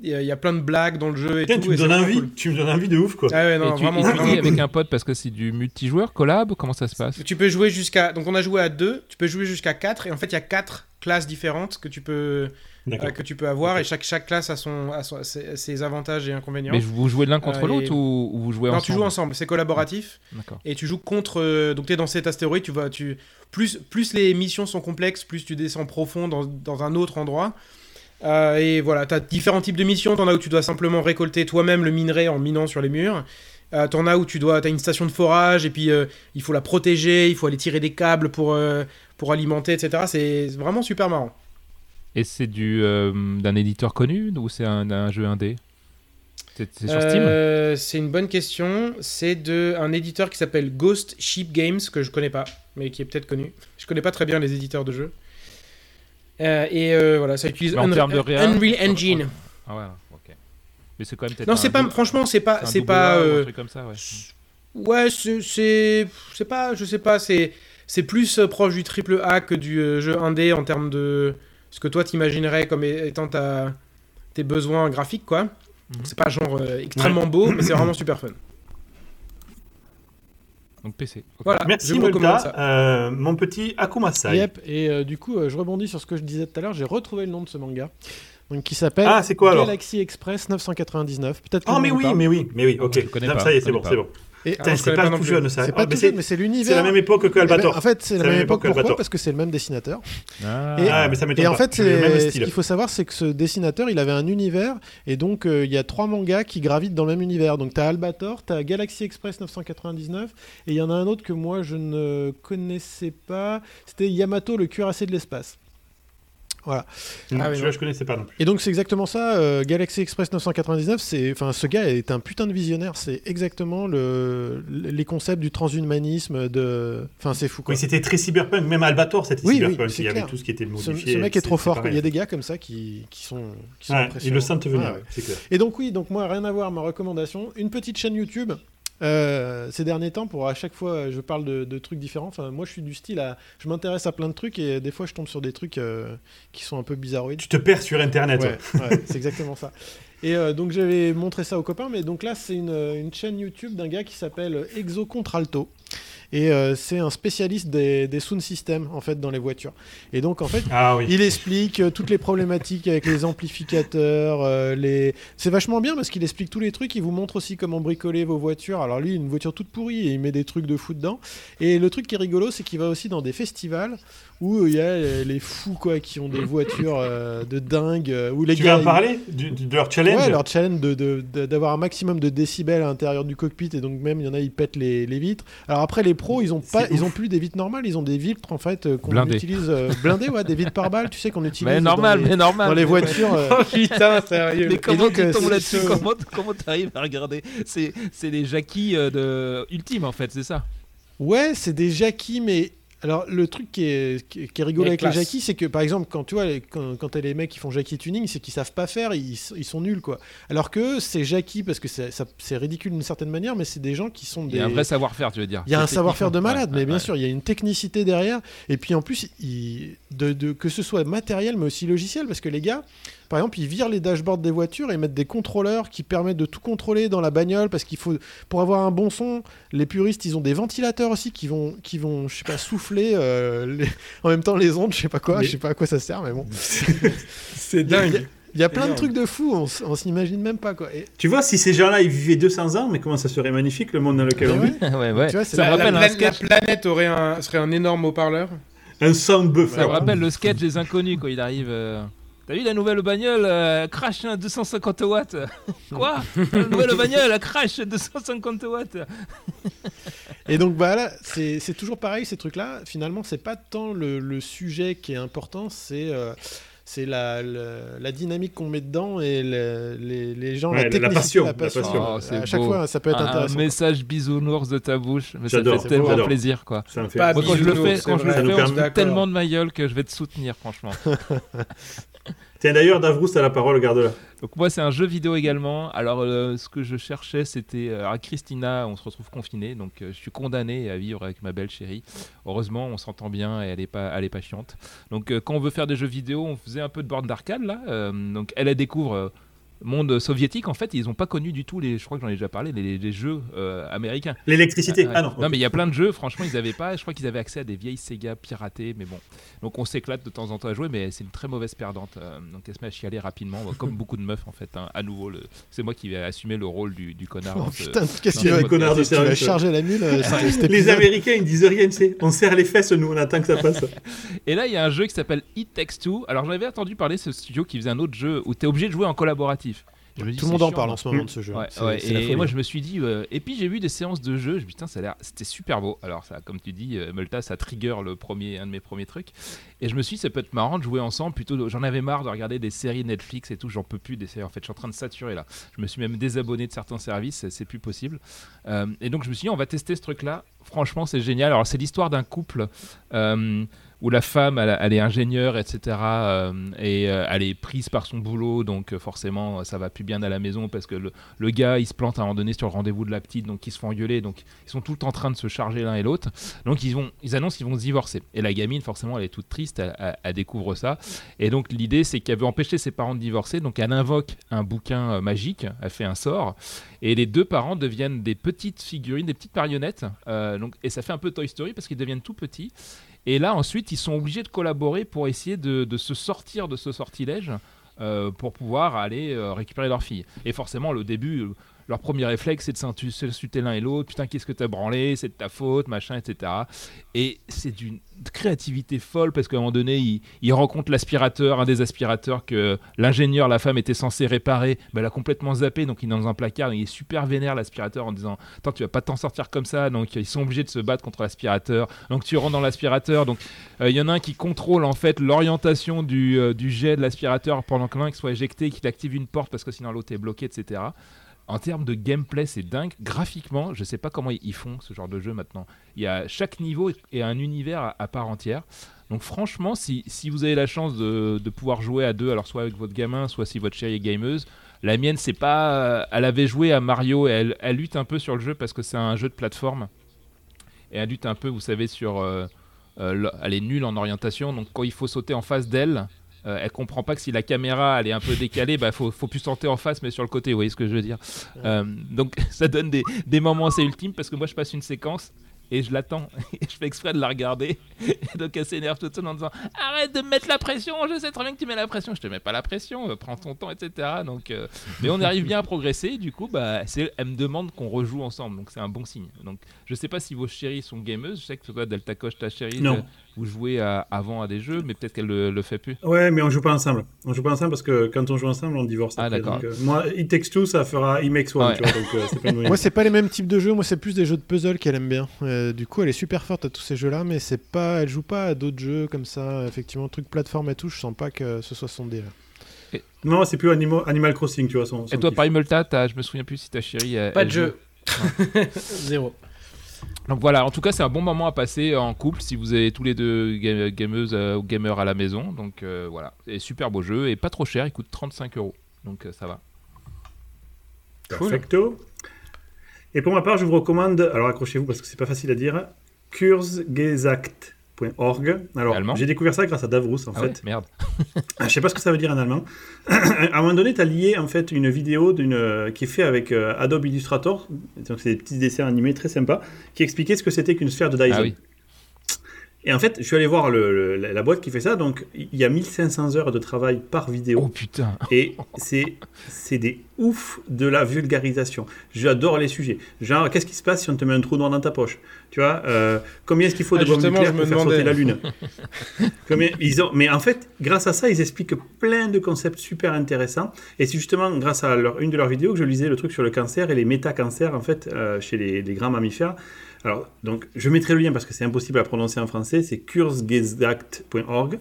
il y, a, il y a plein de blagues dans le jeu et Putain, tout. tu me et donnes envie, cool. tu me donnes envie de ouf, quoi. Ah ouais, non, et tu, vraiment, et tu vraiment dis avec un pote parce que c'est du multijoueur, collab, comment ça se passe? Tu peux jouer jusqu'à donc on a joué à deux, tu peux jouer jusqu'à 4 et en fait il y a quatre classes différentes que tu peux euh, que tu peux avoir et chaque chaque classe a son a son- ses, ses avantages et inconvénients. Mais vous jouez l'un contre Euh, l'autre et- ou, ou vous jouez non, ensemble? tu joues ensemble, c'est collaboratif. D'accord. et tu joues contre euh, donc tu es dans cet astéroïde tu vas tu plus plus les missions sont complexes plus tu descends profond dans, dans un autre endroit Euh, et voilà tu as différents types de missions t'en as où tu dois simplement récolter toi-même le minerai en minant sur les murs euh, t'en as où tu dois t'as une station de forage et puis euh, il faut la protéger il faut aller tirer des câbles pour pour alimenter etc c'est vraiment super marrant Et c'est du d'un éditeur connu ou c'est un, un jeu indé? C'est sur Steam? C'est une bonne question. C'est de un éditeur qui s'appelle Ghost Sheep Games que je connais pas, mais qui est peut-être connu. Je connais pas très bien les éditeurs de jeux. Euh, et euh, voilà, ça utilise en réa, Unreal Engine. Ah ouais, ok. Mais c'est quand même peut-être. Non, c'est pas. Franchement, c'est pas. C'est pas. Un euh, truc comme ça, ouais. ouais, c'est. C'est pas. Je sais pas. C'est. C'est plus proche du triple A que du jeu indé en termes de ce que toi t'imaginerais comme étant ta tes besoins graphiques quoi. Mhm. C'est pas genre euh, extrêmement beau, mais c'est vraiment super fun. Donc PC. Voilà. Merci, je ça. Euh, mon petit Akumasai. Yep, et euh, du coup, euh, je rebondis sur ce que je disais tout à l'heure, j'ai retrouvé le nom de ce manga. Donc, qui s'appelle Ah, c'est quoi alors? Galaxy Express 999. Peut-être que Oh, mais oui, mais oui, mais oui, ok. Je connais Non, pas, ça y est, c'est bon, c'est bon. Et- Ah, c'est pas pas non tout plus. jeune, ça. C'est pas mais tout c'est jeune, mais c'est c'est l'univers. la même époque que Eh ben, Albator. en fait, c'est la même époque. Pourquoi. Parce que c'est le même dessinateur. Ah, Et- Ah, mais ça m'étonne Et en fait, C'est c'est- ce qu'il faut savoir, c'est que ce dessinateur, il avait un univers, et donc euh, il y a trois mangas qui gravitent dans le même univers. Donc t'as Albator, t'as Galaxy Express 999, et il y en a un autre que moi je ne connaissais pas. C'était Yamato, le cuirassé de l'espace. Voilà. Ah, oui, celui-là, non. je connaissais pas non plus. Et donc c'est exactement ça. euh, Galaxy Express 999, c'est, enfin, ce gars est un putain de visionnaire. C'est exactement le, les concepts du transhumanisme. De, enfin, c'est fou. Quoi. Oui, c'était très cyberpunk. Même Albator, c'était Oui, oui, cyberpunk. c'est Il y avait clair. tout ce qui était ce, modifié. ce mec est c'est- trop fort. Il y a des gars comme ça qui, qui sont, qui sont Ouais, impressionnants. le sentent venir, Ouais, ouais. ouais, c'est clair. Et donc oui, donc moi rien à voir ma recommandation, une petite chaîne YouTube. Euh, ces derniers temps, pour à chaque fois, je parle de, de trucs différents. Enfin, moi, je suis du style à, je m'intéresse à plein de trucs et des fois, je tombe sur des trucs euh, qui sont un peu bizarroïdes. Tu te perds sur Internet. Ouais, ouais, c'est exactement ça. Et euh, donc j'avais montré ça aux copains, mais donc là c'est une, une chaîne YouTube d'un gars qui s'appelle Exo Contralto. Et euh, c'est un spécialiste des, des sound systems en fait dans les voitures. Et donc en fait, Ah oui. il explique euh, toutes les problématiques avec les amplificateurs, euh, les... c'est vachement bien parce qu'il explique tous les trucs, il vous montre aussi comment bricoler vos voitures. Alors lui, une voiture toute pourrie et il met des trucs de fou dedans. Et le truc qui est rigolo, c'est qu'il va aussi dans des festivals où il y a les- fous quoi qui ont des voitures euh, de dingue, où les Tu gars vas parler du- de leur challenge Ouais, leur challenge de- de- de- d'avoir un maximum de décibels à l'intérieur du cockpit et donc même il y en a ils pètent les, les vitres. Alors après les pros ils ont pas ils ont plus des vitres normales, ils ont des vitres en fait euh, qu'on utilise euh, blindées ouais, des vitres par balle, tu sais qu'on utilise Mais dans normal, les, mais normal. dans les mais- voitures. euh, [LAUGHS] Oh putain, sérieux. Mais comment donc, tu euh, tombes c'est- là-dessus Comment comment t'arrives à regarder C'est c'est les jackies euh, de ultime en fait, c'est ça? Ouais, c'est des jackies, mais alors le truc qui est, qui rigolo avec classe. les jackies, c'est que par exemple, quand tu vois, quand, quand t'as les mecs qui font jackie tuning, c'est qu'ils savent pas faire, ils, ils sont nuls quoi. Alors que c'est jackie parce que c'est ridicule d'une certaine manière, mais c'est des gens qui sont Il des. y a un vrai savoir-faire, tu veux dire. Il y a un savoir-faire de [LAUGHS] malade, Ouais, mais bien ouais. sûr, il y a une technicité derrière. Et puis en plus, il- de, de- que ce soit matériel, mais aussi logiciel, parce que les gars, par exemple, ils virent les dashboards des voitures et mettent des contrôleurs qui permettent de tout contrôler dans la bagnole, parce qu'il faut, pour avoir un bon son, les puristes, ils ont des ventilateurs aussi qui vont, qui vont, je sais pas, souffler euh, les- en même temps les ondes, je sais pas quoi, Mais- je sais pas à quoi ça sert, mais bon. [LAUGHS] C'est dingue. Il y a plein de trucs de fous, on, on s'imagine même pas quoi. Et, Tu vois, si ces gens-là ils vivaient 200 ans, mais comment ça serait magnifique le monde dans lequel on vit? Ouais. ouais. Tu vois, ça me La, la rappelle un pla- sketch. la planète aurait un, serait un énorme haut-parleur. Un sound buffer. Ça me rappelle le sketch des inconnus quand il arrive. euh, T'as vu la nouvelle bagnole euh, crash hein, 250 watts [LAUGHS] Quoi La nouvelle bagnole crash 250 watts [LAUGHS] Et donc voilà, c'est c'est toujours pareil ces trucs-là. Finalement, c'est pas tant le, le sujet qui est important, c'est euh, c'est la, la, la dynamique qu'on met dedans et le- les, les gens, Ouais, la la- passion, la la passion. Oh, à chaque beau. fois, ça peut être un, un intéressant. message bisounours de ta bouche, mais ça fait tellement plaisir quoi. Ça me fait. Moi quand je le fais, quand je le fais, on se tellement de ma gueule que je vais te soutenir franchement. [LAUGHS] Tiens, d'ailleurs, Davrous, t'as la parole, garde-la. Donc moi c'est un jeu vidéo également. Alors euh, ce que je cherchais c'était euh, à Christina, on se retrouve confiné, donc euh, je suis condamné à vivre avec ma belle chérie. Heureusement on s'entend bien et elle est pas, elle est pas chiante. Donc quand on veut faire des jeux vidéo, on faisait un peu de borne d'arcade là. Donc elle elle découvre monde soviétique en fait ils ont pas connu du tout les, je crois que j'en ai déjà parlé, les, les jeux euh, américains. L'électricité. Ouais. Ah non. Non, mais il y a plein de jeux, franchement, ils avaient pas. Je crois qu'ils avaient accès à des vieilles Sega piratées, mais bon. Donc on s'éclate de temps en temps à jouer, mais c'est une très mauvaise perdante. Euh, donc elle se met à chialer rapidement, comme beaucoup de meufs en fait. hein. À nouveau, le... c'est moi qui vais assumer le rôle du, du connard. Oh ce- putain, qu'est-ce ce vas, des connards de service. charger la mule euh, cet Les Américains, ils disent rien, tu sais. On serre les fesses, nous, on attend que ça passe. Et là, il y a un jeu qui s'appelle It Takes Two. Alors j'en avais entendu parler, ce studio qui faisait un autre jeu où tu es obligé de jouer en collaboratif. Je me dis, Tout le monde en parle en ce moment de ce jeu. Ouais, ouais, et, moi je me suis dit, euh, et puis j'ai vu des séances de jeu, je me dis, putain, ça a l'air, c'était super beau. Alors, ça, comme tu dis, euh, Multa, ça trigger le premier, un de mes premiers trucs. Et je me suis dit, ça peut être marrant de jouer ensemble. Plutôt, j'en avais marre de regarder des séries Netflix et tout, j'en peux plus des séries. En fait, je suis en train de saturer là. Je me suis même désabonné de certains services, c'est- c'est plus possible. Euh, et donc, je me suis dit, on va tester ce truc-là. Franchement, c'est génial. Alors, c'est l'histoire d'un couple. Euh, où la femme, elle, est ingénieure, etc. euh, et euh, elle est prise par son boulot, donc euh, forcément, ça va plus bien à la maison parce que le, gars, il se plante à un moment donné sur le rendez-vous de la petite, donc ils se font engueuler, donc ils sont tout le temps en train de se charger l'un et l'autre. Donc ils, vont, ils annoncent qu'ils vont se divorcer. Et la gamine, forcément, elle est toute triste, elle, découvre ça. Et donc l'idée, c'est qu'elle veut empêcher ses parents de divorcer, donc elle invoque un bouquin euh, magique, elle fait un sort, et les deux parents deviennent des petites figurines, des petites marionnettes. euh, et ça fait un peu Toy Story parce qu'ils deviennent tout petits. Et là, ensuite, ils sont obligés de collaborer pour essayer de, se sortir de ce sortilège euh, pour pouvoir aller euh, récupérer leur fille. Et forcément, le début, leur premier réflexe, c'est de s'insulter l'un et l'autre. Putain, qu'est-ce que t'as branlé? C'est de ta faute, machin, etc. Et c'est d'une créativité folle parce qu'à un moment donné, ils, ils rencontrent l'aspirateur, un des aspirateurs que l'ingénieur, la femme, était censé réparer. Ben, elle a complètement zappé, donc il est dans un placard. Il est super vénère, l'aspirateur, en disant Attends, tu vas pas t'en sortir comme ça. Donc ils sont obligés de se battre contre l'aspirateur. Donc tu rentres dans l'aspirateur. Donc euh, il y en a un qui contrôle en fait l'orientation du, euh, du jet de l'aspirateur pendant que l'un soit éjecté, qu'il active une porte parce que sinon l'autre est bloqué, etc. En termes de gameplay, c'est dingue. Graphiquement, je sais pas comment ils- font ce genre de jeu maintenant. Il y a chaque niveau est un univers à, part entière. Donc franchement, si, vous avez la chance de, pouvoir jouer à deux, alors soit avec votre gamin, soit si votre chérie est gameuse, la mienne, c'est pas. euh, Elle avait joué à Mario et elle, lutte un peu sur le jeu parce que c'est un jeu de plateforme. Et elle lutte un peu, vous savez, sur. euh, euh, le- elle est nulle en orientation, donc quand il faut sauter en face d'elle, euh, elle comprend pas que si la caméra elle est un peu décalée, bah faut, faut plus sauter en face mais sur le côté, vous voyez ce que je veux dire. Euh, donc [LAUGHS] ça donne des, des moments assez ultimes parce que moi je passe une séquence et je l'attends. [LAUGHS] Et je fais exprès de la regarder. [LAUGHS] Et donc elle s'énerve toute seule en disant Arrête de me mettre la pression, je sais très bien que tu mets la pression. Je te mets pas la pression, euh, prends ton temps, etc. Donc, euh, Mais on arrive bien à progresser. Du coup, bah, c'est- elle me demande qu'on rejoue ensemble. Donc c'est un bon signe. Donc je sais pas si vos chéries sont gameuses. Je sais que toi, Delta Coche, ta chérie, Non. euh, vous jouez à- avant à des jeux, mais peut-être qu'elle le, le fait plus. Ouais, mais on joue pas ensemble. On joue pas ensemble parce que quand on joue ensemble, on divorce. Ah, d'accord. Donc, euh, moi, It Takes Two, ça fera It Makes One, Ouais. tu vois, donc euh, c'est pas Moi, c'est pas les mêmes types de jeux. Moi, c'est plus des jeux de puzzle qu'elle aime bien. Euh, du coup, elle est super forte à tous ces jeux-là, mais c'est pas, elle joue pas à d'autres jeux comme ça. Effectivement, truc plateforme et tout. Je sens pas que ce soit son dé. là. Non, c'est plus Animo- Animal Crossing, tu vois. Son, son Et toi, kiff. Parimulta, t'as- je me souviens plus si ta chérie. elle- Pas de jeu. [LAUGHS] Zéro. Donc voilà, en tout cas, c'est un bon moment à passer en couple si vous avez tous les deux ga- gameuses euh, ou gamers à la maison. Donc euh, voilà, et super beau jeu et pas trop cher, il coûte 35 euros. Donc euh, ça va. Perfecto. Et pour ma part, je vous recommande, alors accrochez-vous parce que c'est pas facile à dire, kursgesagt.org. Alors, j'ai découvert ça grâce à Davrous, en Ah fait. ouais, merde. [LAUGHS] Ah, Je sais pas ce que ça veut dire en allemand. [CLEARS THROAT] à un moment donné, tu as lié en fait une vidéo d'une euh, qui est faite avec euh, Adobe Illustrator. Donc c'est des petits dessins animés très sympas qui expliquaient ce que c'était qu'une sphère de Dyson. Ah oui. Et en fait, je suis allé voir le- le- la boîte qui fait ça. Donc il y a 1500 heures de travail par vidéo. Oh putain. Et c'est c'est des oufs de la vulgarisation. J'adore les sujets. Genre, qu'est-ce qui se passe si on te met un trou noir dans ta poche? Tu vois, euh, combien est-ce qu'il faut Ah, de bombes nucléaires pour faire demandais. sauter la Lune? [LAUGHS] Combien- ils ont, Mais en fait, grâce à ça, ils expliquent plein de concepts super intéressants. Et c'est justement grâce à leur- une de leurs vidéos que je lisais le truc sur le cancer et les métacancers, en fait, euh, chez les, les grands mammifères. Alors, donc, je mettrai le lien parce que c'est impossible à prononcer en français. C'est kursgesagt.org.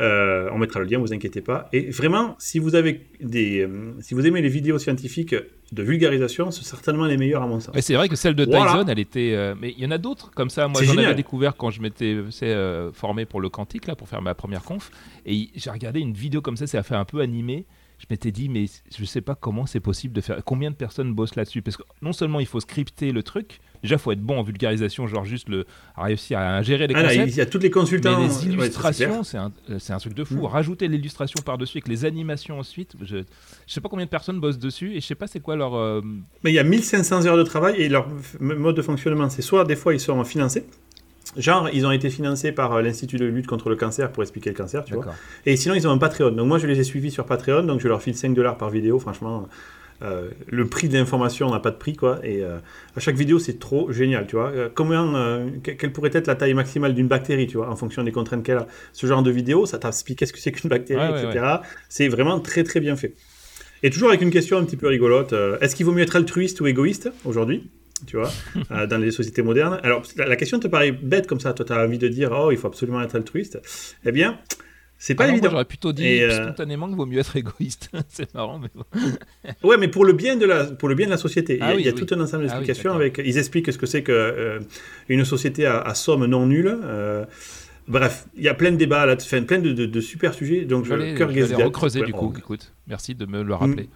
Euh, on mettra le lien, vous inquiétez pas. Et vraiment, si vous avez des, euh, si vous aimez les vidéos scientifiques de vulgarisation, c'est certainement les meilleures à mon sens. Mais c'est vrai que celle de Voilà. Dyson, elle était. euh, mais il y en a d'autres comme ça. Moi, j'en avais découvert quand je m'étais formé pour le quantique, là, pour faire ma première conf. Et j'ai regardé une vidéo comme ça, ça a fait un peu animé. Je m'étais dit, mais je sais pas comment c'est possible de faire. Combien de personnes bossent là-dessus? Parce que non seulement il faut scripter le truc, déjà, il faut être bon en vulgarisation, genre juste le, à réussir à gérer les Ah là, concepts. il y a toutes les consultants. Mais les illustrations, c'est un, euh, c'est un truc de fou. Mm. Rajouter l'illustration par-dessus avec les animations ensuite, je, je sais pas combien de personnes bossent dessus et je sais pas c'est quoi leur. euh, Mais il y a 1500 heures de travail et leur mode de fonctionnement, c'est soit des fois ils sont financés. Genre, ils ont été financés par euh, l'Institut de lutte contre le cancer pour expliquer le cancer, tu vois. Et sinon, ils ont un Patreon. Donc, moi, je les ai suivis sur Patreon. Donc, je leur file 5 dollars par vidéo. Franchement, euh, le prix de l'information n'a pas de prix, quoi. Et euh, à chaque vidéo, c'est trop génial, tu vois. Euh, euh, que- quelle pourrait être la taille maximale d'une bactérie, tu vois, en fonction des contraintes qu'elle a. Ce genre de vidéo, ça t'explique qu'est-ce que c'est qu'une bactérie, Ouais, ouais, etc. C'est vraiment très, très bien fait. Et toujours avec une question un petit peu rigolote. Est-ce qu'il vaut mieux être altruiste ou égoïste aujourd'hui tu vois, [LAUGHS] euh, dans les sociétés modernes? Alors, la, la question te paraît bête comme ça. Toi, tu as envie de dire, oh, il faut absolument être altruiste. Eh bien, c'est pas Ah non, évident. j'aurais plutôt dit euh, spontanément qu'il vaut mieux être égoïste. [LAUGHS] c'est marrant, mais bon. [LAUGHS] Ouais, mais pour le bien de la, pour le bien de la société. Ah il y a, oui, il y a oui. tout un ensemble Ah oui, d'explications avec. Ils expliquent ce que c'est que euh, une société à, à somme non nulle. euh, bref, il y a plein de débats là, enfin, plein de, de- de super sujets. Donc, Je vais Kurt recreuser du coup. Écoute, merci de me le rappeler.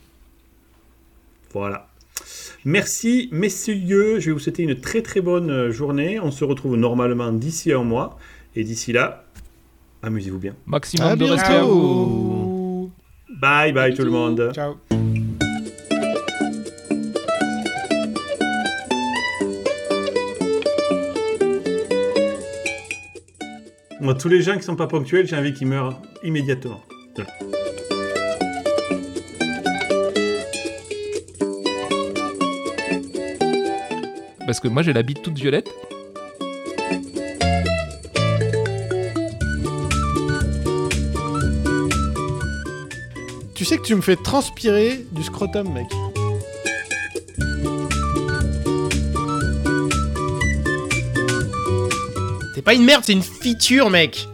Voilà. Merci, messieurs. Je vais vous souhaiter une très très bonne euh, journée. On se retrouve normalement d'ici un mois. Et d'ici là, amusez-vous bien. Maximum À de respect à vous. Bye bye tout le monde. Ciao. Moi, tous les gens qui sont pas ponctuels, j'ai envie qu'ils meurent immédiatement. Parce que moi j'ai la bite toute violette. Tu sais que tu me fais transpirer du scrotum, mec. T'es pas une merde, c'est une feature, mec.